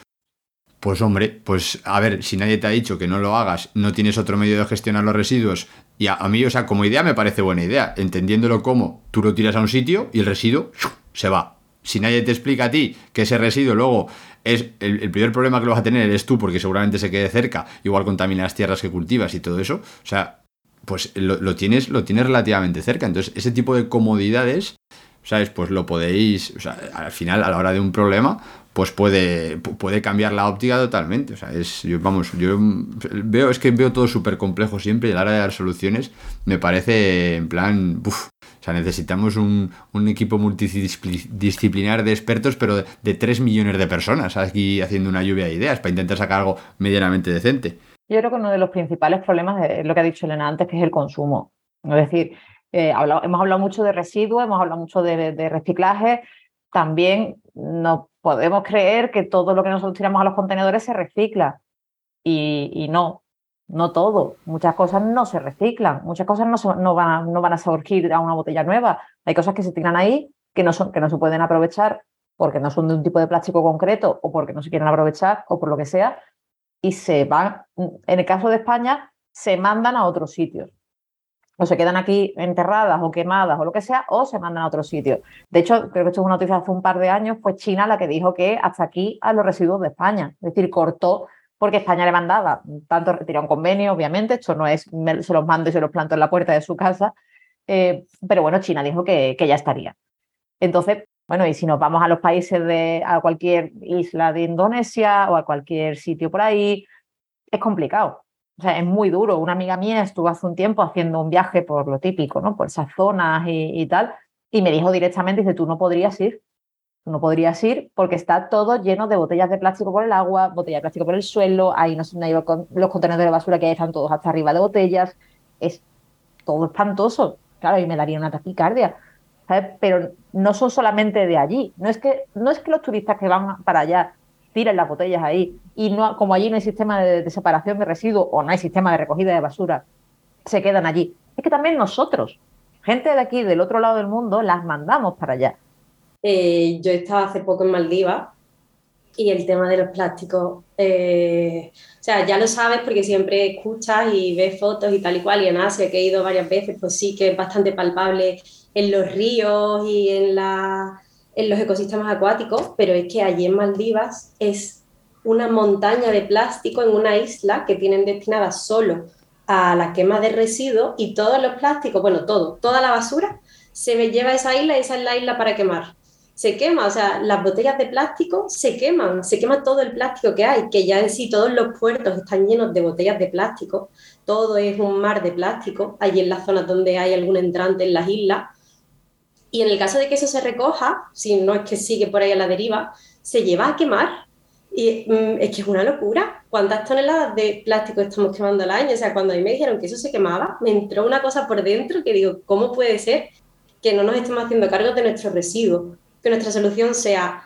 Pues hombre, pues a ver, si nadie te ha dicho que no lo hagas, no tienes otro medio de gestionar los residuos, y a, mí, o sea, como idea me parece buena idea, entendiéndolo como tú lo tiras a un sitio y el residuo se va. Si nadie te explica a ti que ese residuo luego es el, primer problema que lo vas a tener eres tú porque seguramente se quede cerca, igual contamina las tierras que cultivas y todo eso, o sea, pues lo, tienes, lo tienes relativamente cerca. Entonces, ese tipo de comodidades, ¿sabes? Pues lo podéis, o sea, al final, a la hora de un problema, pues puede, puede cambiar la óptica totalmente. O sea, es, yo, vamos, yo veo, es que veo todo súper complejo siempre y la hora de dar soluciones me parece en plan, uf, o sea, necesitamos un, equipo multidisciplinar de expertos, pero de, 3 millones de personas aquí haciendo una lluvia de ideas para intentar sacar algo medianamente decente. Yo creo que uno de los principales problemas es lo que ha dicho Elena antes, que es el consumo. Es decir, eh, hemos hablado mucho de residuos, hemos hablado mucho de, reciclaje. También no podemos creer que todo lo que nosotros tiramos a los contenedores se recicla. y no, no todo, muchas cosas no se reciclan, muchas cosas no, no, van, no van a surgir a una botella nueva. Hay cosas que se tiran ahí que no, son, que no se pueden aprovechar porque no son de un tipo de plástico concreto o porque no se quieren aprovechar o por lo que sea, y se van, en el caso de España, se mandan a otros sitios. O se quedan aquí enterradas o quemadas o lo que sea, o se mandan a otros sitios. De hecho, creo que esto es una noticia hace un par de años, fue China la que dijo que hasta aquí a los residuos de España. Es decir, cortó porque España le mandaba, tanto retiró un convenio, obviamente, esto no es se los mando y se los planto en la puerta de su casa, eh, pero bueno, China dijo que, ya estaría. Entonces, bueno, y si nos vamos a los países de, a cualquier isla de Indonesia o a cualquier sitio por ahí, es complicado. O sea, es muy duro. Una amiga mía estuvo hace un tiempo haciendo un viaje por lo típico, ¿no? Por esas zonas y, tal, y me dijo directamente, dice, tú no podrías ir, no podrías ir porque está todo lleno de botellas de plástico por el agua, botellas de plástico por el suelo, ahí no, hay los contenedores de basura que están todos hasta arriba de botellas, es todo espantoso, claro, y me daría una taquicardia, Pero no son solamente de allí, no es que no es que los turistas que van para allá tiren las botellas ahí y no como allí no hay sistema de, de separación de residuos o no hay sistema de recogida de basura, se quedan allí. Es que también nosotros, gente de aquí del otro lado del mundo, las mandamos para allá eh, yo estaba hace poco en Maldivas Y el tema de los plásticos, eh, o sea, ya lo sabes porque siempre escuchas y ves fotos y tal y cual, y en Asia, que he ido varias veces, pues sí que es bastante palpable en los ríos y en, la, en los ecosistemas acuáticos, pero es que allí en Maldivas es una montaña de plástico en una isla que tienen destinada solo a la quema de residuos y todos los plásticos, bueno, todo, toda la basura se lleva a esa isla y esa es la isla para quemar. Se quema, o sea, las botellas de plástico se queman, se quema todo el plástico que hay, que ya en sí todos los puertos están llenos de botellas de plástico, todo es un mar de plástico, allí en las zonas donde hay algún entrante en las islas. Y en el caso de que eso se recoja, si no es que sigue por ahí a la deriva, se lleva a quemar y mm, es que es una locura. ¿Cuántas toneladas de plástico estamos quemando al año? O sea, cuando a mí me dijeron que eso se quemaba, me entró una cosa por dentro que digo, ¿cómo puede ser que no nos estemos haciendo cargo de nuestros residuos? Que nuestra solución sea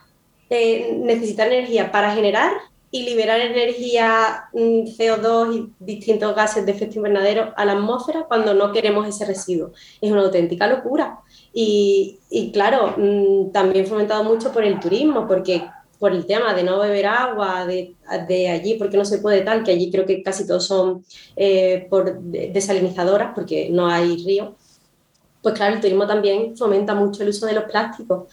eh, necesitar energía para generar y liberar energía mm, CO2 y distintos gases de efecto invernadero a la atmósfera cuando no queremos ese residuo. Es una auténtica locura. Y, claro, mm, también fomentado mucho por el turismo, porque por el tema de no beber agua de, de, allí, porque no se puede tal, que allí creo que casi todos son eh, por desalinizadoras, porque no hay río, pues claro, el turismo también fomenta mucho el uso de los plásticos.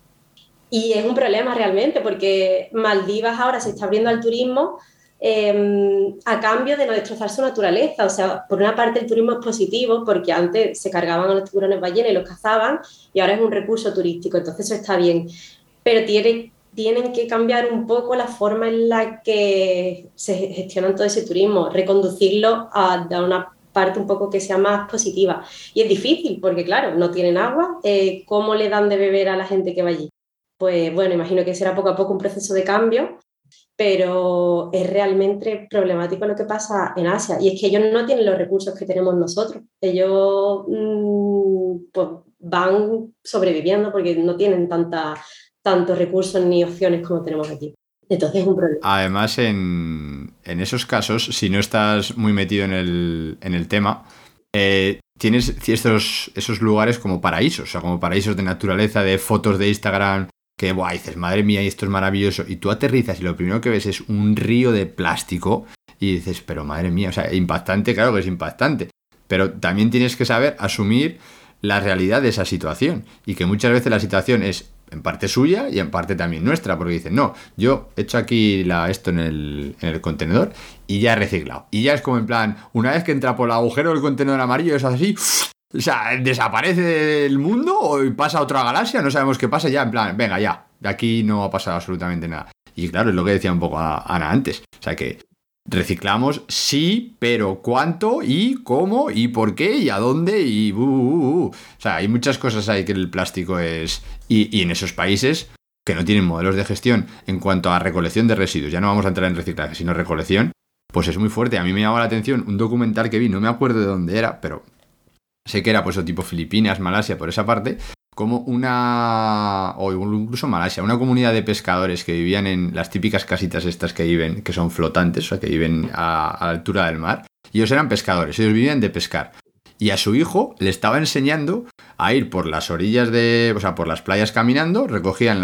Y es un problema realmente, porque Maldivas ahora se está abriendo al turismo eh, a cambio de no destrozar su naturaleza. O sea, por una parte el turismo es positivo, porque antes se cargaban a los tiburones ballenas y los cazaban, y ahora es un recurso turístico, entonces eso está bien. Pero tiene tienen que cambiar un poco la forma en la que se gestiona todo ese turismo, reconducirlo a, una parte un poco que sea más positiva. Y es difícil porque, claro, no tienen agua. Eh, ¿Cómo le dan de beber a la gente que va allí? Pues bueno, imagino que será poco a poco un proceso de cambio, pero es realmente problemático lo que pasa en Asia. Y es que ellos no tienen los recursos que tenemos nosotros. Ellos mm, pues, van sobreviviendo porque no tienen tanta tantos recursos ni opciones como tenemos aquí. Entonces es un problema. Además, en, esos casos, si no estás muy metido en el, tema, eh, tienes estos, esos lugares como paraísos, o sea, como paraísos de naturaleza, de fotos de Instagram, que buah, dices, madre mía, esto es maravilloso. Y tú aterrizas y lo primero que ves es un río de plástico y dices, pero madre mía, o sea, impactante, claro que es impactante. Pero también tienes que saber asumir la realidad de esa situación y que muchas veces la situación es en parte suya y en parte también nuestra, porque dicen, no, yo he hecho aquí la, esto en el, en el, contenedor y ya he reciclado. Y ya es como en plan, una vez que entra por el agujero del contenedor amarillo, es así, o sea, desaparece del mundo o pasa a otra galaxia, no sabemos qué pasa, ya en plan, venga, ya, de aquí no ha pasado absolutamente nada. Y claro, es lo que decía un poco Ana antes, o sea que Reciclamos, sí, pero cuánto y cómo y por qué y a dónde y... Uh, uh, uh. O sea, hay muchas cosas ahí que el plástico es... Y, en esos países que no tienen modelos de gestión en cuanto a recolección de residuos, ya no vamos a entrar en reciclaje, sino recolección, pues es muy fuerte. A mí me llamó la atención un documental que vi, no me acuerdo de dónde era, pero sé que era pues tipo Filipinas, Malasia, por esa parte, como una, o incluso Malasia, una comunidad de pescadores que vivían en las típicas casitas estas que viven, que son flotantes, o sea, que viven a, la altura del mar. Y ellos eran pescadores, ellos vivían de pescar. Y a su hijo le estaba enseñando a ir por las orillas de, o sea, por las playas caminando, recogían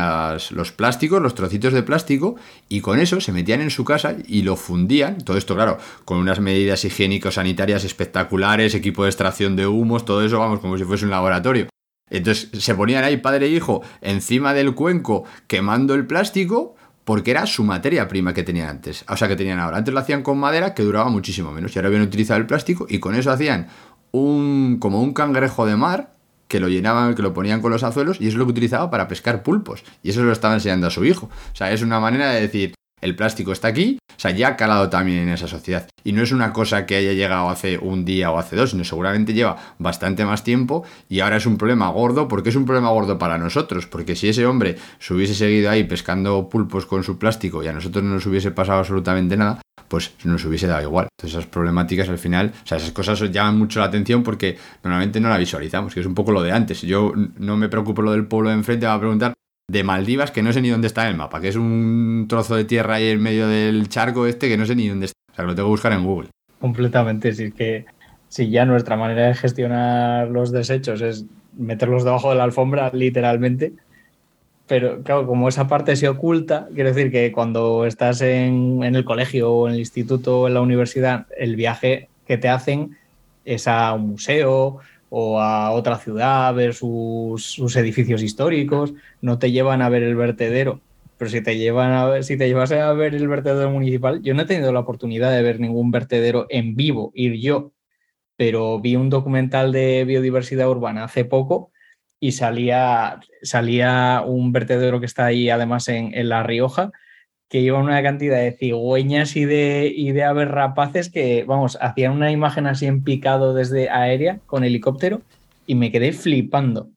los plásticos, los trocitos de plástico, y con eso se metían en su casa y lo fundían. Todo esto, claro, con unas medidas higiénico-sanitarias espectaculares, equipo de extracción de humos, todo eso, vamos, como si fuese un laboratorio. Entonces se ponían ahí padre e hijo encima del cuenco quemando el plástico porque era su materia prima que tenían antes. O sea, que tenían ahora. Antes lo hacían con madera que duraba muchísimo menos. Y ahora habían utilizado el plástico y con eso hacían un como un cangrejo de mar que lo llenaban, que lo ponían con los azuelos y eso es lo que utilizaba para pescar pulpos. Y eso lo estaba enseñando a su hijo. O sea, es una manera de decir, el plástico está aquí, o sea, ya ha calado también en esa sociedad. Y no es una cosa que haya llegado hace un día o hace dos, sino seguramente lleva bastante más tiempo y ahora es un problema gordo. porque es un problema gordo para nosotros? Porque si ese hombre se hubiese seguido ahí pescando pulpos con su plástico y a nosotros no nos hubiese pasado absolutamente nada, pues nos hubiese dado igual. Entonces esas problemáticas al final, o sea, esas cosas llaman mucho la atención porque normalmente no la visualizamos, que es un poco lo de antes. Yo no me preocupo lo del pueblo de enfrente, va a preguntar de Maldivas que no sé ni dónde está en el mapa, que es un trozo de tierra ahí en medio del charco este que no sé ni dónde está. O sea, lo tengo que buscar en Google. Completamente, es que si ya nuestra manera de gestionar los desechos es meterlos debajo de la alfombra, literalmente, pero claro, como esa parte se oculta, quiero decir que cuando estás en, el colegio o en el instituto o en la universidad, el viaje que te hacen es a un museo o a otra ciudad a ver sus, sus edificios históricos, no te llevan a ver el vertedero. Pero si te llevan a si te llevas a ver el vertedero municipal, yo no he tenido la oportunidad de ver ningún vertedero en vivo, ir yo, pero vi un documental de biodiversidad urbana hace poco y salía, salía un vertedero que está ahí además en, en La Rioja, que lleva una cantidad de cigüeñas y de, y de aves rapaces que, vamos, hacían una imagen así en picado desde aérea con helicóptero y me quedé flipando.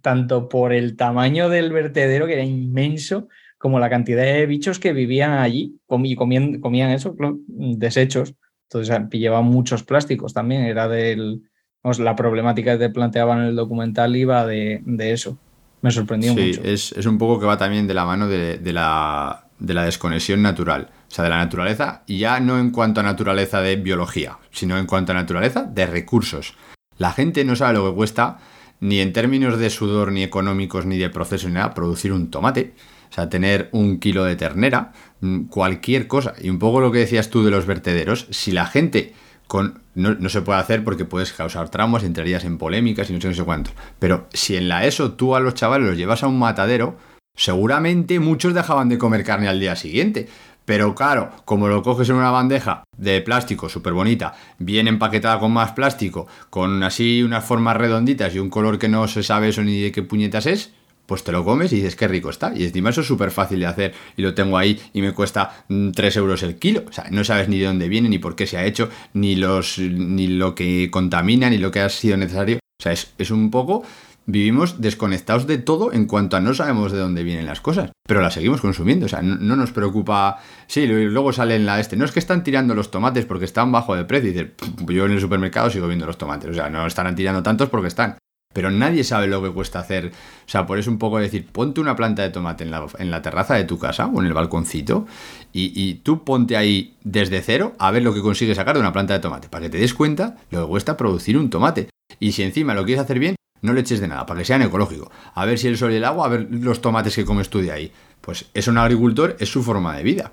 Tanto por el tamaño del vertedero, que era inmenso, como la cantidad de bichos que vivían allí y comían, comían eso, desechos. Entonces llevaban muchos plásticos también. Era del. Vamos, la problemática que te planteaban en el documental iba de, de eso. Me sorprendió Sí, mucho. es, es un poco que va también de la mano de, de la, de la desconexión natural. O sea, de la naturaleza, y ya no en cuanto a naturaleza de biología, sino en cuanto a naturaleza de recursos. La gente no sabe lo que cuesta, ni en términos de sudor, ni económicos, ni de proceso, ni nada, producir un tomate. O sea, tener un kilo de ternera, mm, cualquier cosa. Y un poco lo que decías tú de los vertederos, si la gente con, no, no se puede hacer porque puedes causar traumas, entrarías en polémicas y no sé, no sé cuántos. Pero si en la ESO tú a los chavales los llevas a un matadero, seguramente muchos dejaban de comer carne al día siguiente. Pero claro, como lo coges en una bandeja de plástico súper bonita, bien empaquetada con más plástico, con así unas formas redonditas y un color que no se sabe eso ni de qué puñetas es, pues te lo comes y dices qué rico está. Y encima eso es súper fácil de hacer y lo tengo ahí y me cuesta 3 euros el kilo. O sea, no sabes ni de dónde viene, ni por qué se ha hecho, ni, los, ni lo que contamina, ni lo que ha sido necesario. O sea, es, es un poco... Vivimos desconectados de todo en cuanto a no sabemos de dónde vienen las cosas, pero las seguimos consumiendo. O sea, no, no nos preocupa. Sí, luego sale en la este. No es que están tirando los tomates porque están bajo de precio. Y dices, "Pff, yo en el supermercado sigo viendo los tomates. O sea, no estarán tirando tantos porque están. Pero nadie sabe lo que cuesta hacer. O sea, por eso un poco decir, ponte una planta de tomate en la, en la terraza de tu casa o en el balconcito y, y tú ponte ahí desde cero a ver lo que consigues sacar de una planta de tomate, para que te des cuenta lo que cuesta producir un tomate. Y si encima lo quieres hacer bien, no le eches de nada, para que sean ecológico. A ver si el sol y el agua, a ver los tomates que comes tú de ahí. Pues eso un agricultor es su forma de vida.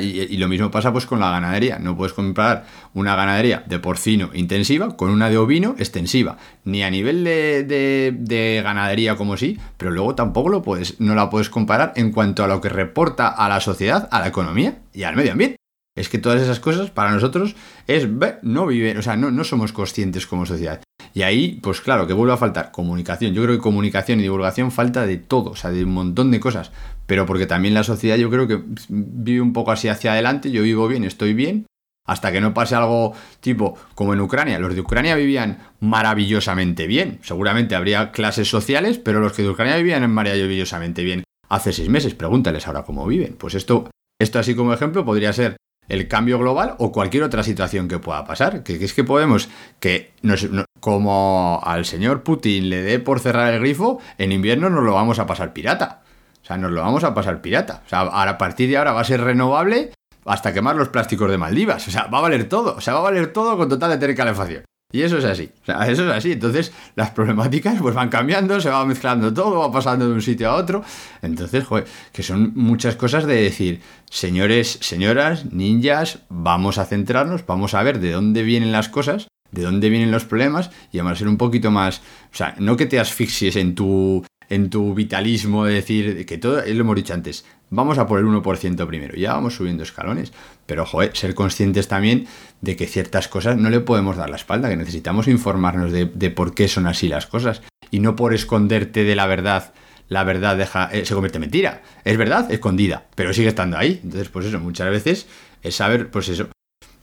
Y, lo mismo pasa pues con la ganadería. No puedes comprar una ganadería de porcino intensiva con una de ovino extensiva. Ni a nivel de, de- de ganadería como sí, pero luego tampoco lo puedes, no la puedes comparar en cuanto a lo que reporta a la sociedad, a la economía y al medio ambiente. Es que todas esas cosas para nosotros es no viven, o sea, no, no somos conscientes como sociedad. Y ahí, pues claro, que vuelve a faltar comunicación. Yo creo que comunicación y divulgación falta de todo, o sea, de un montón de cosas. Pero porque también la sociedad yo creo que vive un poco así hacia adelante, yo vivo bien, estoy bien, hasta que no pase algo tipo como en Ucrania. Los de Ucrania vivían maravillosamente bien. Seguramente habría clases sociales, pero los que de Ucrania vivían maravillosamente bien hace seis meses. Pregúntales ahora cómo viven. Pues esto, esto así como ejemplo podría ser el cambio global o cualquier otra situación que pueda pasar. Que, es que podemos, que nos- no- como al señor Putin le dé por cerrar el grifo, en invierno nos lo vamos a pasar pirata. Sea, nos lo vamos a pasar pirata. O sea, a partir de ahora va a ser renovable hasta quemar los plásticos de Maldivas. O sea, va a valer todo. O sea, va a valer todo con total de tener. Y eso es así. O sea, eso es así. Entonces, las problemáticas pues van cambiando, se va mezclando todo, va pasando de un sitio a otro. Entonces, joder, que son muchas cosas de decir, señores, señoras, ninjas, vamos a centrarnos, vamos a ver de dónde vienen las cosas, de dónde vienen los problemas y vamos a ser un poquito más, o sea, no que te asfixies en tu en tu vitalismo de decir que todo, lo hemos dicho antes, vamos a por el 1% primero, ya vamos subiendo escalones, pero joder, ser conscientes también de que ciertas cosas no le podemos dar la espalda, que necesitamos informarnos de, de por qué son así las cosas y no por esconderte de la verdad. La verdad deja, eh, se convierte en mentira. Es verdad, escondida, pero sigue estando ahí. Entonces, pues eso, muchas veces es saber, pues eso,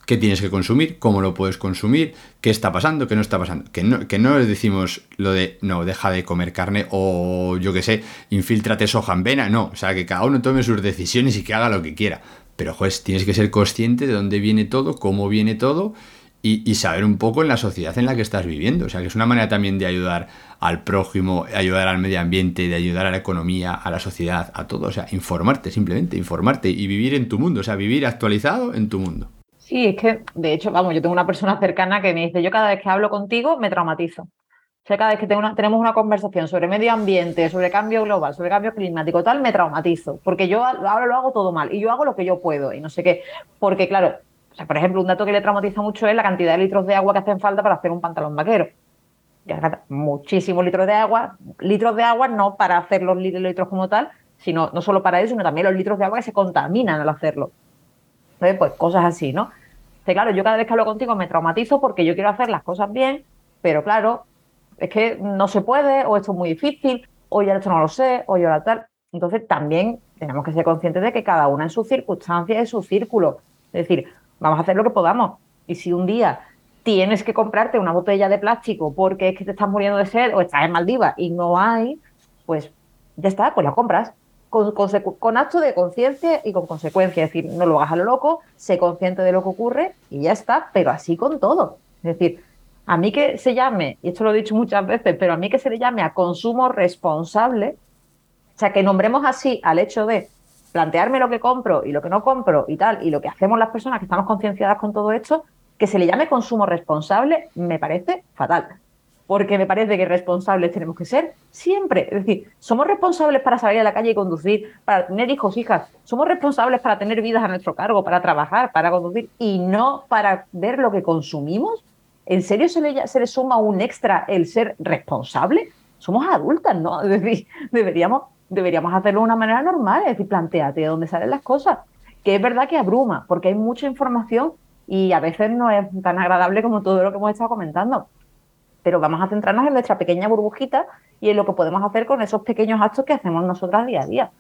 qué tienes que consumir, cómo lo puedes consumir, qué está pasando, qué no está pasando. Que no, que no decimos lo de, no, deja de comer carne o yo qué sé, infíltrate soja en vena, no. O sea, que cada uno tome sus decisiones y que haga lo que quiera. Pero, juez, tienes que ser consciente de dónde viene todo, cómo viene todo y, y saber un poco en la sociedad en la que estás viviendo. O sea, que es una manera también de ayudar al prójimo, ayudar al medio ambiente, de ayudar a la economía, a la sociedad, a todo. O sea, informarte, simplemente, informarte y vivir en tu mundo. O sea, vivir actualizado en tu mundo. Sí, es que, de hecho, vamos, yo tengo una persona cercana que me dice, yo cada vez que hablo contigo me traumatizo. O sea, cada vez que tengo una- tenemos una conversación sobre medio ambiente, sobre cambio global, sobre cambio climático, tal, me traumatizo, porque yo ahora lo hago todo mal y yo hago lo que yo puedo y no sé qué. Porque, claro, o sea, por ejemplo, un dato que le traumatiza mucho es la cantidad de litros de agua que hacen falta para hacer un pantalón vaquero. Muchísimos litros de agua, litros de agua no para hacer los li- litros como tal, sino no solo para eso, sino también los litros de agua que se contaminan al hacerlo. Entonces, pues cosas así, ¿no? Claro, yo cada vez que hablo contigo me traumatizo porque yo quiero hacer las cosas bien, pero claro, es que no se puede, o esto es muy difícil, o ya esto no lo sé, o yo la tal. Entonces, también tenemos que ser conscientes de que cada una en sus circunstancias, en su círculo. Es decir, vamos a hacer lo que podamos. Y si un día tienes que comprarte una botella de plástico porque es que te estás muriendo de sed o estás en Maldivas y no hay, pues ya está, pues la compras. Con, con acto de conciencia y con consecuencia. Es decir, no lo hagas a lo loco, sé consciente de lo que ocurre y ya está, pero así con todo. Es decir, a mí que se llame, y esto lo he dicho muchas veces, pero a mí que se le llame a consumo responsable, o sea, que nombremos así al hecho de plantearme lo que compro y lo que no compro y tal, y lo que hacemos las personas que estamos concienciadas con todo esto, que se le llame consumo responsable, me parece fatal. Porque me parece que responsables tenemos que ser siempre. Es decir, somos responsables para salir a la calle y conducir, para tener hijos, hijas. Somos responsables para tener vidas a nuestro cargo, para trabajar, para conducir y no para ver lo que consumimos. ¿En serio se le, se le suma un extra el ser responsable? Somos adultas, ¿no? Es decir, deberíamos, deberíamos hacerlo de una manera normal, es decir, planteate de dónde salen las cosas. Que es verdad que abruma, porque hay mucha información y a veces no es tan agradable como todo lo que hemos estado comentando. Pero vamos a centrarnos en nuestra pequeña burbujita y en lo que podemos hacer con esos pequeños actos que hacemos nosotras día a día.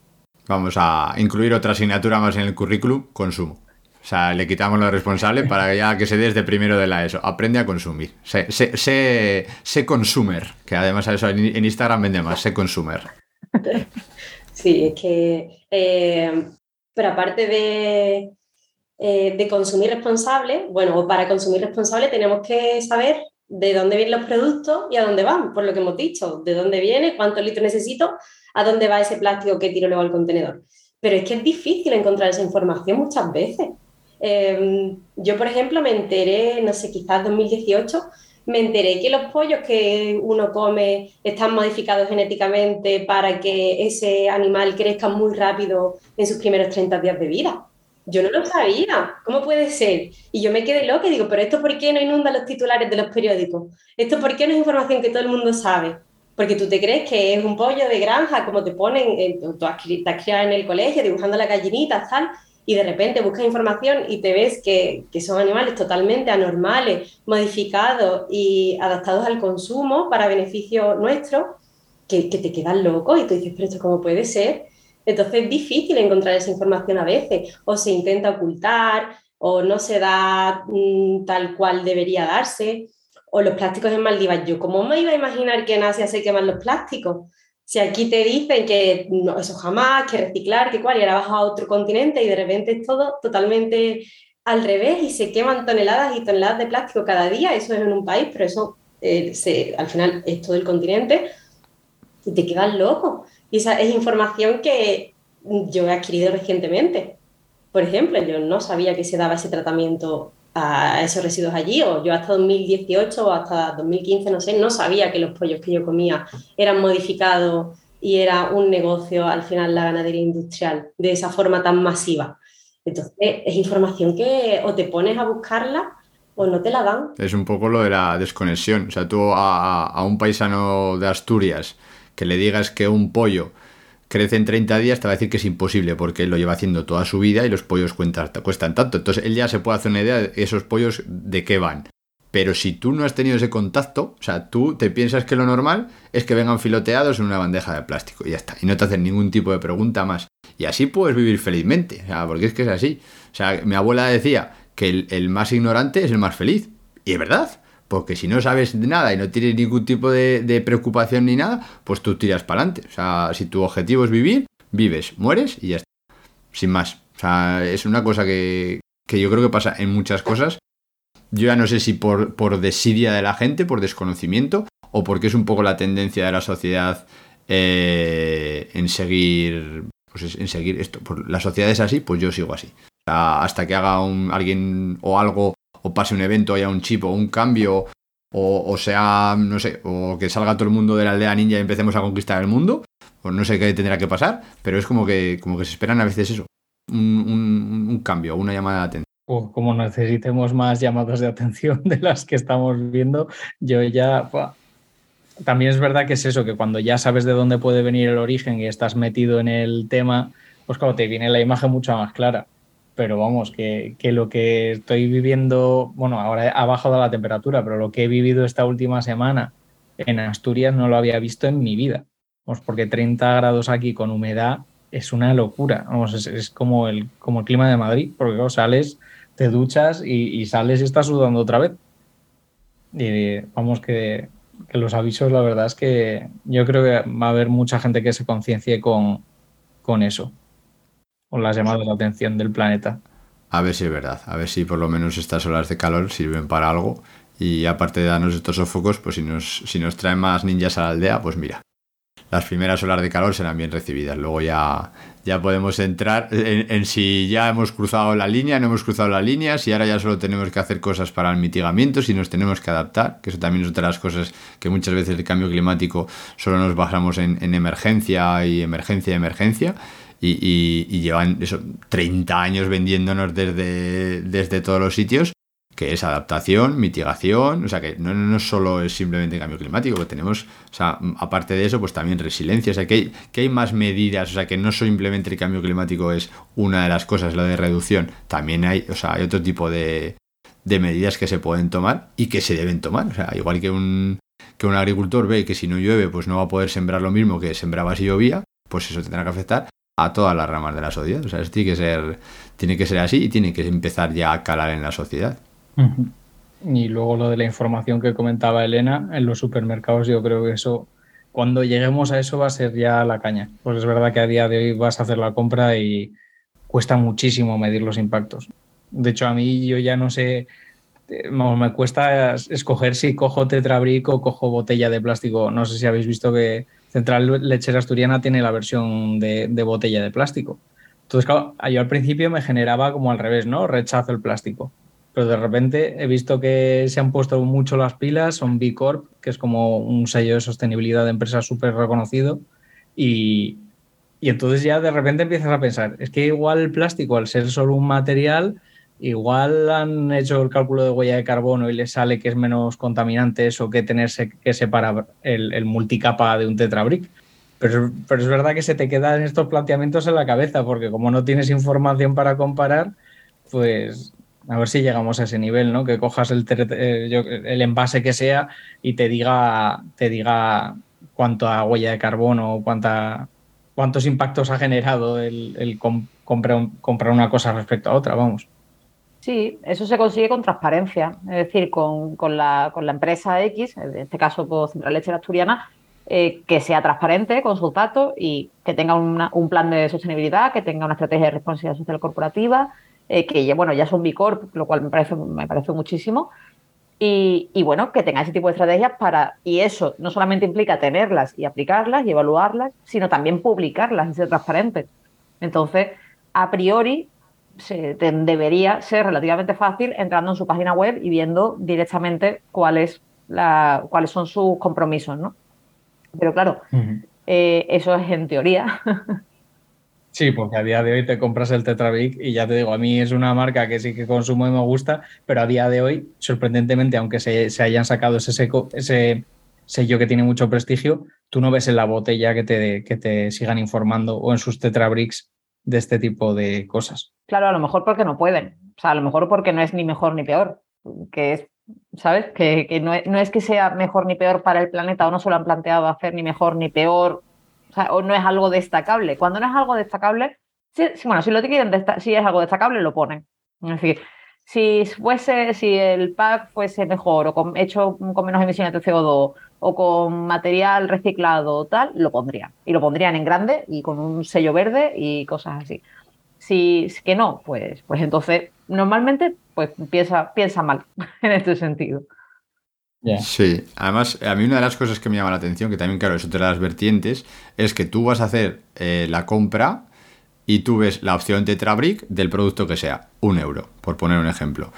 Vamos a incluir otra asignatura más en el currículum, consumo. O sea, le quitamos lo responsable para ya que se dé desde primero de la ESO. Aprende a consumir. Sé, sé, sé, sé consumer, que además eso en en Instagram vende más, sé consumer. (laughs) Sí, es que, eh, pero aparte de, eh, de consumir responsable, bueno, para consumir responsable tenemos que saber de dónde vienen los productos y a dónde van, por lo que hemos dicho, de dónde viene, cuántos litros necesito, a dónde va ese plástico que tiro luego al contenedor. Pero es que es difícil encontrar esa información muchas veces. Eh, yo, por ejemplo, me enteré, no sé, quizás 2018, me enteré que los pollos que uno come están modificados genéticamente para que ese animal crezca muy rápido en sus primeros 30 días de vida. Yo no lo sabía. ¿Cómo puede ser? Y yo me quedé loca y digo, pero ¿esto por qué no inunda los titulares de los periódicos? ¿Esto por qué no es información que todo el mundo sabe? Porque tú te crees que es un pollo de granja, como te ponen, eh, tú has te has criado en el colegio dibujando las gallinitas, tal, y de repente buscas información y te ves que, que son animales totalmente anormales, modificados y adaptados al consumo para beneficio nuestro, que, que te quedas loco y tú dices, pero esto cómo puede ser. Entonces es difícil encontrar esa información a veces, o se intenta ocultar, o no se da mm, tal cual debería darse, o los plásticos en Maldivas. Yo, ¿cómo me iba a imaginar que en Asia se queman los plásticos? Si aquí te dicen que eso jamás, que reciclar, que cuál, y ahora vas a otro continente y de repente es todo totalmente al revés y se queman toneladas y toneladas de plástico cada día, eso es en un país, pero eso eh, al final es todo el continente y te quedas loco. Y es información que yo he adquirido recientemente. Por ejemplo, yo no sabía que se daba ese tratamiento a esos residuos allí, o yo hasta 2018 o hasta 2015, no sé, no sabía que los pollos que yo comía eran modificados y era un negocio al final la ganadería industrial de esa forma tan masiva. Entonces, es información que o te pones a buscarla o no te la dan. Es un poco lo de la desconexión. O sea, tú a, a un paisano de Asturias que le digas que un pollo crece en 30 días, te va a decir que es imposible porque él lo lleva haciendo toda su vida y los pollos cuestan tanto. Entonces él ya se puede hacer una idea de esos pollos de qué van. Pero si tú no has tenido ese contacto, o sea, tú te piensas que lo normal es que vengan filoteados en una bandeja de plástico y ya está. Y no te hacen ningún tipo de pregunta más. Y así puedes vivir felizmente, o sea, porque es que es así. O sea, mi abuela decía que el más ignorante es el más feliz. Y es verdad. Porque si no sabes nada y no tienes ningún tipo de, preocupación ni nada, pues tú tiras para adelante. O sea, si tu objetivo es vivir, vives, mueres y ya está. Sin más. O sea, es una cosa que, que yo creo que pasa en muchas cosas. Yo ya no sé si por, por desidia de la gente, por desconocimiento, o porque es un poco la tendencia de la sociedad eh, en seguir. Pues en seguir esto. La sociedad es así, pues yo sigo así. O sea, hasta que haga un, alguien o algo o pase un evento, haya un chip o un cambio o, o sea, no sé, o que salga todo el mundo de la aldea ninja y empecemos a conquistar el mundo, pues no sé qué tendrá que pasar, pero es como que, como que se esperan a veces eso, un, cambio, una llamada de atención. O como necesitemos más llamadas de atención (laughs) de las que estamos viendo, yo ya... También es verdad que es eso, que cuando ya sabes de dónde puede venir el origen y estás metido en el tema, pues claro, te viene la imagen mucho más clara. Pero vamos, que, que lo que estoy viviendo, bueno, ahora ha bajado la temperatura, pero lo que he vivido esta última semana en Asturias no lo había visto en mi vida. Vamos, porque 30 grados aquí con humedad es una locura. Vamos, es, como, el, como el clima de Madrid, porque sales, te duchas y, y sales y estás sudando otra vez. Y vamos, que, que los avisos, la verdad es que yo creo que va a haber mucha gente que se conciencie con, con eso, con las llamadas de atención del planeta. A ver si es verdad, a ver si por lo menos estas olas de calor sirven para algo. Y aparte de darnos estos sofocos, pues si nos, si nos traen más ninjas a la aldea, pues mira, las primeras olas de calor serán bien recibidas. Luego ya, ya podemos entrar en, si ya hemos cruzado la línea, no hemos cruzado la línea, si ahora ya solo tenemos que hacer cosas para el mitigamiento, si nos tenemos que adaptar, que eso también es otra de las cosas que muchas veces el cambio climático solo nos basamos en emergencia y emergencia y emergencia. Y, llevan eso, 30 años vendiéndonos desde, desde todos los sitios que es adaptación, mitigación, o sea que no, no, solo es simplemente cambio climático, que tenemos, o sea, aparte de eso, pues también resiliencia, o sea que hay, que hay más medidas, o sea que no simplemente el cambio climático es una de las cosas, la de reducción, también hay, o sea, hay otro tipo de, de medidas que se pueden tomar y que se deben tomar, o sea, igual que un, que un agricultor ve que si no llueve, pues no va a poder sembrar lo mismo que sembraba si llovía, pues eso tendrá que afectar a todas las ramas de la sociedad, o sea, esto tiene que ser, tiene que ser así y tiene que empezar ya a calar en la sociedad. Y luego lo de la información que comentaba Elena, en los supermercados yo creo que eso, cuando lleguemos a eso va a ser ya la caña. Pues es verdad que a día de hoy vas a hacer la compra y cuesta muchísimo medir los impactos. De hecho, a mí yo ya no sé, eh, me cuesta escoger si cojo tetrabric o cojo botella de plástico. No sé si habéis visto que Central Lechera Asturiana tiene la versión de, de botella de plástico. Entonces, claro, yo al principio me generaba como al revés, ¿no? Rechazo el plástico pero de repente he visto que se han puesto mucho las pilas, son B Corp, que es como un sello de sostenibilidad de empresa súper reconocido, y, y entonces ya de repente empiezas a pensar, es que igual el plástico, al ser solo un material, igual han hecho el cálculo de huella de carbono y les sale que es menos contaminante eso que tenerse que separar el, multicapa de un tetrabric. Pero, pero es verdad que se te quedan estos planteamientos en la cabeza, porque como no tienes información para comparar, pues a ver si llegamos a ese nivel, ¿no? Que cojas el, eh, el envase que sea y te diga, te diga cuánta huella de carbono, cuánta, cuántos impactos ha generado el, el com- comprar, comprar una cosa respecto a otra, vamos. Sí, eso se consigue con transparencia, es decir, con, con la, con la empresa X, en este caso por Central Lechera Asturiana, eh, que sea transparente con sus datos y que tenga una- un plan de sostenibilidad, que tenga una estrategia de responsabilidad social corporativa, eh, que ya, bueno, ya son B Corp, lo cual me parece, me parece muchísimo. Y, y, bueno, que tenga ese tipo de estrategias para, y eso no solamente implica tenerlas y aplicarlas y evaluarlas, sino también publicarlas y ser transparentes. Entonces, a priori, se, te- debería ser relativamente fácil entrando en su página web y viendo directamente cuáles la, cuáles son sus compromisos, ¿no? Pero claro, eh, eso es en teoría. Sí, porque a día de hoy te compras el Tetrabric y ya te digo, a mí es una marca que sí que consumo y me gusta, pero a día de hoy, sorprendentemente, aunque se, se hayan sacado ese, seco, ese sello que tiene mucho prestigio, tú no ves en la botella que te, que te sigan informando o en sus Tetrabrics de este tipo de cosas. Claro, a lo mejor porque no pueden. O sea, a lo mejor porque no es ni mejor ni peor. Que es, ¿sabes? Que, que no, es, no es que sea mejor ni peor para el planeta o no se lo han planteado hacer ni mejor ni peor. O, sea, o no es algo destacable. Cuando no es algo destacable, sí, bueno, si lo quieren, si es algo destacable, lo ponen. Es decir, si fuese, si el pack fuese mejor o con, hecho con menos emisiones de CO2 o con material reciclado o tal, lo pondrían. Y lo pondrían en grande y con un sello verde y cosas así. Si es que no, pues, pues entonces normalmente pues piensa, piensa mal (laughs) en este sentido. Sí, además, a mí una de las cosas que me llama la atención, que también, claro, es otra de las vertientes, es que tú vas a hacer eh, la compra y tú ves la opción Tetrabric del producto que sea, un euro, por poner un ejemplo.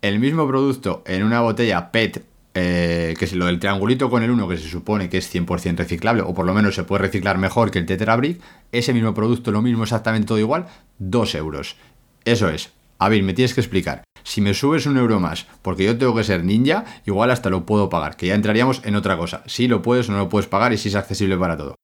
El mismo producto en una botella PET eh, que es lo del triangulito con el 1, que se supone que es 100% reciclable, o por lo menos se puede reciclar mejor que el Tetrabrick, ese mismo producto, lo mismo, exactamente todo igual, 2 euros. Eso es. A ver, me tienes que explicar. Si me subes un euro más, porque yo tengo que ser ninja, igual hasta lo puedo pagar, que ya entraríamos en otra cosa. Si lo puedes o no lo puedes pagar y si es accesible para todo.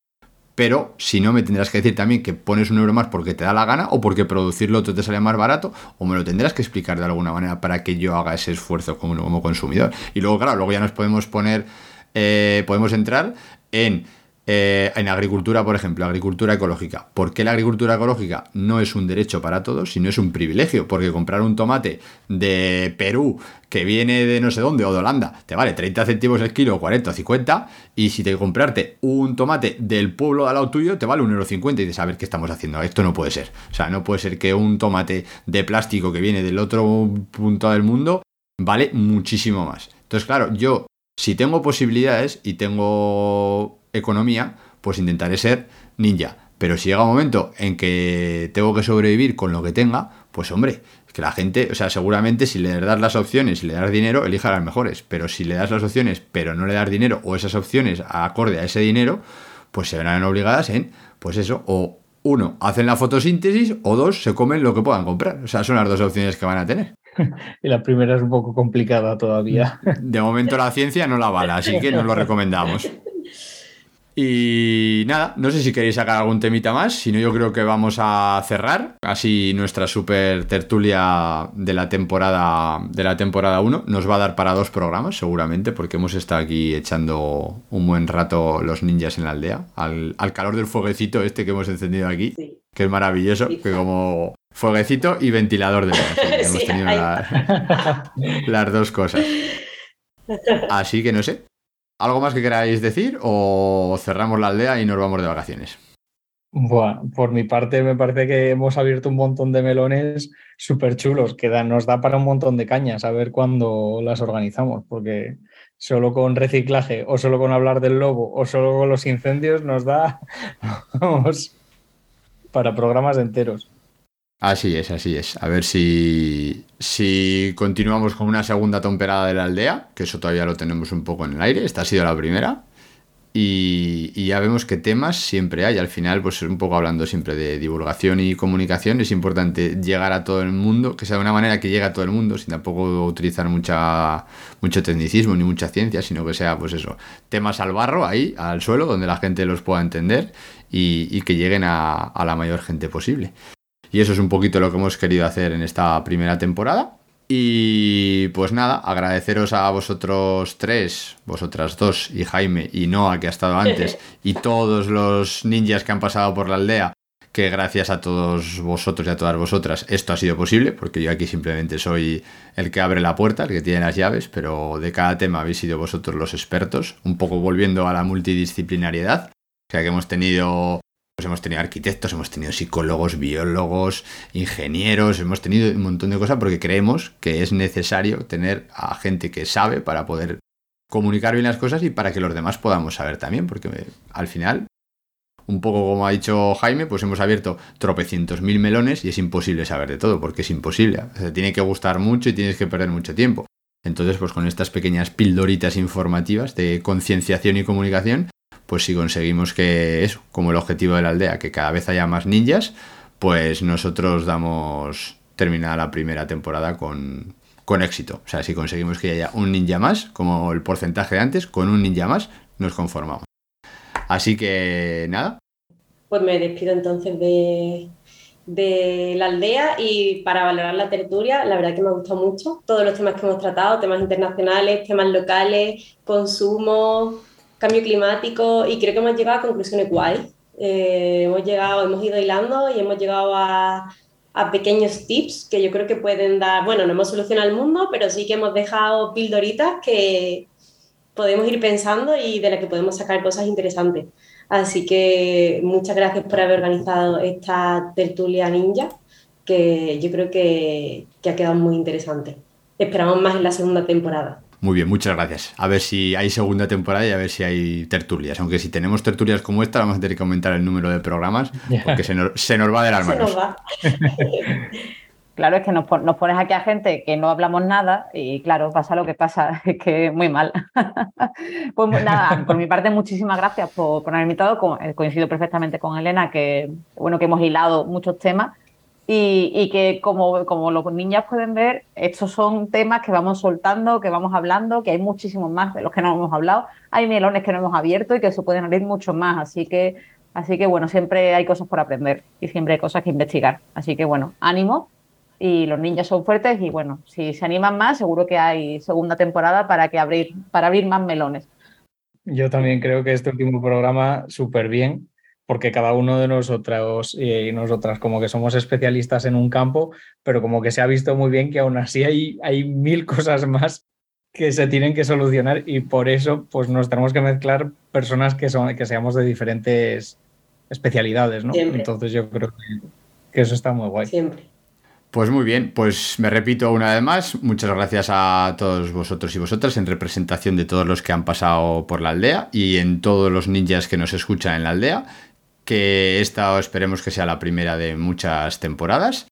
Pero si no, me tendrás que decir también que pones un euro más porque te da la gana o porque producirlo te sale más barato, o me lo tendrás que explicar de alguna manera para que yo haga ese esfuerzo como, como consumidor. Y luego, claro, luego ya nos podemos poner, eh, podemos entrar en eh, en agricultura, por ejemplo, agricultura ecológica. ¿Por qué la agricultura ecológica no es un derecho para todos, sino es un privilegio? Porque comprar un tomate de Perú que viene de no sé dónde o de Holanda te vale 30 céntimos el kilo, 40 o 50, y si te comprarte un tomate del pueblo al lado tuyo te vale 1,50€ y dices, a ver qué estamos haciendo, esto no puede ser. O sea, no puede ser que un tomate de plástico que viene del otro punto del mundo vale muchísimo más. Entonces, claro, yo si tengo posibilidades y tengo economía, pues intentaré ser ninja. Pero si llega un momento en que tengo que sobrevivir con lo que tenga, pues hombre, que la gente, o sea, seguramente si le das las opciones y le das dinero, elija las mejores. Pero si le das las opciones, pero no le das dinero, o esas opciones acorde a ese dinero, pues se verán obligadas en, pues eso, o uno, hacen la fotosíntesis, o dos, se comen lo que puedan comprar. O sea, son las dos opciones que van a tener. (laughs) y la primera es un poco complicada todavía. De momento la ciencia no la bala, así que nos lo recomendamos. (laughs) Y nada, no sé si queréis sacar algún temita más, si no yo creo que vamos a cerrar así nuestra super tertulia de la temporada de la temporada 1 nos va a dar para dos programas seguramente porque hemos estado aquí echando un buen rato los ninjas en la aldea al, calor del fueguecito este que hemos encendido aquí, que es maravilloso, que como fueguecito y ventilador de (laughs) hemos tenido (laughs) las dos cosas. Así que no sé, ¿Algo más que queráis decir o cerramos la aldea y nos vamos de vacaciones? Bueno, por mi parte me parece que hemos abierto un montón de melones súper chulos que nos da para un montón de cañas a ver cuándo las organizamos, porque solo con reciclaje o solo con hablar del lobo o solo con los incendios nos da (laughs) para programas enteros. Así es, así es. A ver si, si continuamos con una segunda temporada de la aldea, que eso todavía lo tenemos un poco en el aire. Esta ha sido la primera. Y, ya vemos qué temas siempre hay. Al final, pues un poco hablando siempre de divulgación y comunicación, es importante llegar a todo el mundo, que sea de una manera que llegue a todo el mundo, sin tampoco utilizar mucha, mucho tecnicismo ni mucha ciencia, sino que sea, pues eso, temas al barro, ahí, al suelo, donde la gente los pueda entender y, que lleguen a la mayor gente posible. Y eso es un poquito lo que hemos querido hacer en esta primera temporada. Y pues nada, agradeceros a vosotros tres, vosotras dos y Jaime y Noah que ha estado antes (laughs) y todos los ninjas que han pasado por la aldea, que gracias a todos vosotros y a todas vosotras esto ha sido posible, porque yo aquí simplemente soy el que abre la puerta, el que tiene las llaves, pero de cada tema habéis sido vosotros los expertos, un poco volviendo a la multidisciplinariedad, o sea que hemos tenido pues hemos tenido arquitectos, hemos tenido psicólogos, biólogos, ingenieros, hemos tenido un montón de cosas porque creemos que es necesario tener a gente que sabe para poder comunicar bien las cosas y para que los demás podamos saber también, porque al final, un poco como ha dicho Jaime, pues hemos abierto tropecientos mil melones y es imposible saber de todo, porque es imposible. O tiene que gustar mucho y tienes que perder mucho tiempo. Entonces, pues con estas pequeñas pildoritas informativas de concienciación y comunicación, pues si conseguimos que es como el objetivo de la aldea, que cada vez haya más ninjas, pues nosotros damos terminada la primera temporada con, con éxito. O sea, si conseguimos que haya un ninja más, como el porcentaje de antes, con un ninja más nos conformamos. Así que nada. Pues me despido entonces de, de la aldea y para valorar la tertulia, la verdad que me ha gustado mucho todos los temas que hemos tratado, temas internacionales, temas locales, consumo, cambio climático y creo que hemos llegado a conclusiones guay. Eh, hemos llegado, hemos ido hilando y hemos llegado a, pequeños tips que yo creo que pueden dar, bueno, no hemos solucionado el mundo, pero sí que hemos dejado pildoritas que podemos ir pensando y de las que podemos sacar cosas interesantes. Así que muchas gracias por haber organizado esta tertulia ninja, que yo creo que ha quedado muy interesante. Esperamos más en la segunda temporada. Muy bien, muchas gracias. A ver si hay segunda temporada y a ver si hay tertulias. Aunque si tenemos tertulias como esta, vamos a tener que aumentar el número de programas porque se nos, va de las manos. (laughs) Claro, es que nos, nos pones aquí a gente que no hablamos nada y claro, pasa lo que pasa, (laughs) es que muy mal. (laughs) pues nada, por mi parte, muchísimas gracias por, por haber invitado. Co- Coincido perfectamente con Elena que, bueno, que hemos hilado muchos temas y, que como, como los niñas pueden ver, estos son temas que vamos soltando, que vamos hablando, que hay muchísimos más de los que no hemos hablado. Hay melones que no hemos abierto y que se pueden abrir muchos más. Así que, así que bueno, siempre hay cosas por aprender y siempre hay cosas que investigar. Así que bueno, ánimo y los ninjas son fuertes y bueno, si se animan más, seguro que hay segunda temporada para que abrir, para abrir más melones. Yo también creo que este último programa súper bien, porque cada uno de nosotros eh, y nosotras como que somos especialistas en un campo, pero como que se ha visto muy bien que aún así hay, hay mil (laughs) cosas más que se tienen que solucionar y por eso pues nos tenemos que mezclar personas que, son, que seamos de diferentes especialidades, ¿no? Siempre. Entonces yo creo que, que eso está muy guay. Siempre. Pues muy bien, pues me repito una vez más, muchas gracias a todos vosotros y vosotras en representación de todos los que han pasado por la aldea y en todos los ninjas que nos escuchan en la aldea, que esta esperemos que sea la primera de muchas temporadas,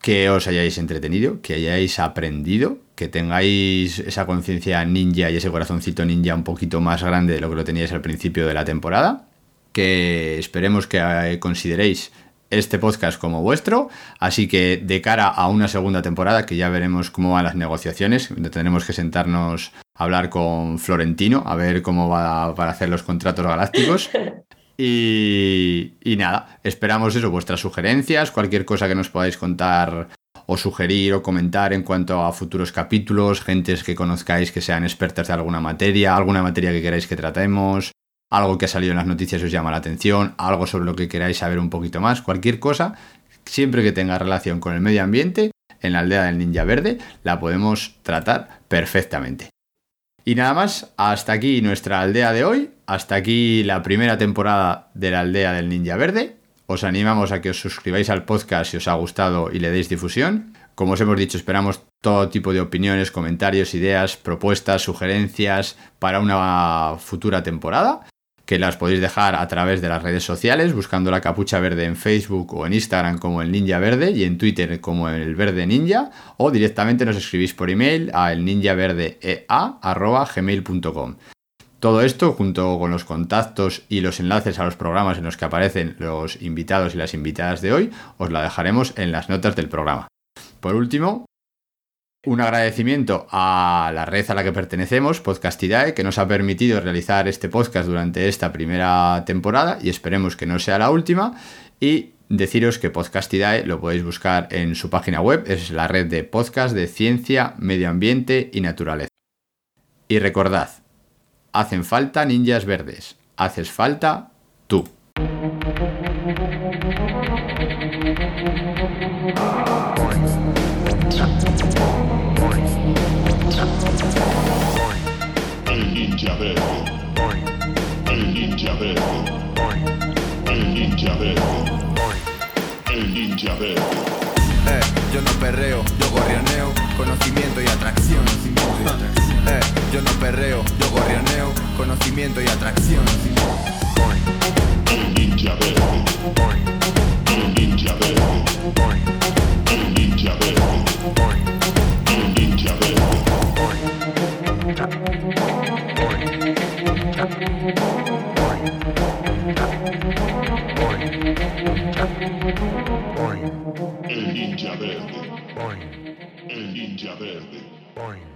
que os hayáis entretenido, que hayáis aprendido, que tengáis esa conciencia ninja y ese corazoncito ninja un poquito más grande de lo que lo teníais al principio de la temporada, que esperemos que eh, consideréis este podcast como vuestro. Así que de cara a una segunda temporada, que ya veremos cómo van las negociaciones, donde tendremos que sentarnos a hablar con Florentino, a ver cómo va para hacer los contratos galácticos. (laughs) Y, nada, esperamos eso, vuestras sugerencias, cualquier cosa que nos podáis contar o sugerir o comentar en cuanto a futuros capítulos, gentes que conozcáis que sean expertas de alguna materia, alguna materia que queráis que tratemos, algo que ha salido en las noticias os llama la atención, algo sobre lo que queráis saber un poquito más, cualquier cosa, siempre que tenga relación con el medio ambiente, en la aldea del Ninja Verde, la podemos tratar perfectamente. Y nada más, hasta aquí nuestra aldea de hoy, hasta aquí la primera temporada de la aldea del Ninja Verde. Os animamos a que os suscribáis al podcast si os ha gustado y le deis difusión. Como os hemos dicho, esperamos todo tipo de opiniones, comentarios, ideas, propuestas, sugerencias para una futura temporada, que las podéis dejar a través de las redes sociales, buscando la capucha verde en Facebook o en Instagram como el Ninja Verde y en Twitter como el Verde Ninja, o directamente nos escribís por email a el ninjaverdea@gmail.com. Todo esto, junto con los contactos y los enlaces a los programas en los que aparecen los invitados y las invitadas de hoy, os la dejaremos en las notas del programa. Por último, un agradecimiento a la red a la que pertenecemos, Podcastidae, que nos ha permitido realizar este podcast durante esta primera temporada y esperemos que no sea la última. Y deciros que Podcastidae lo podéis buscar en su página web, es la red de podcast de ciencia, medio ambiente y naturaleza. Y recordad, hacen falta ninjas verdes, haces falta tú. El ninja verde. El ninja verde. El ninja verde. El ninja verde. Eh, yo no perreo, yo gorrioneo, conocimiento y atracción. Eh, yo no perreo, yo gorrioneo, conocimiento y atracción. El ninja verde. Ninja verde. El verde. El ninja verde. El ninja verde. El ninja verde.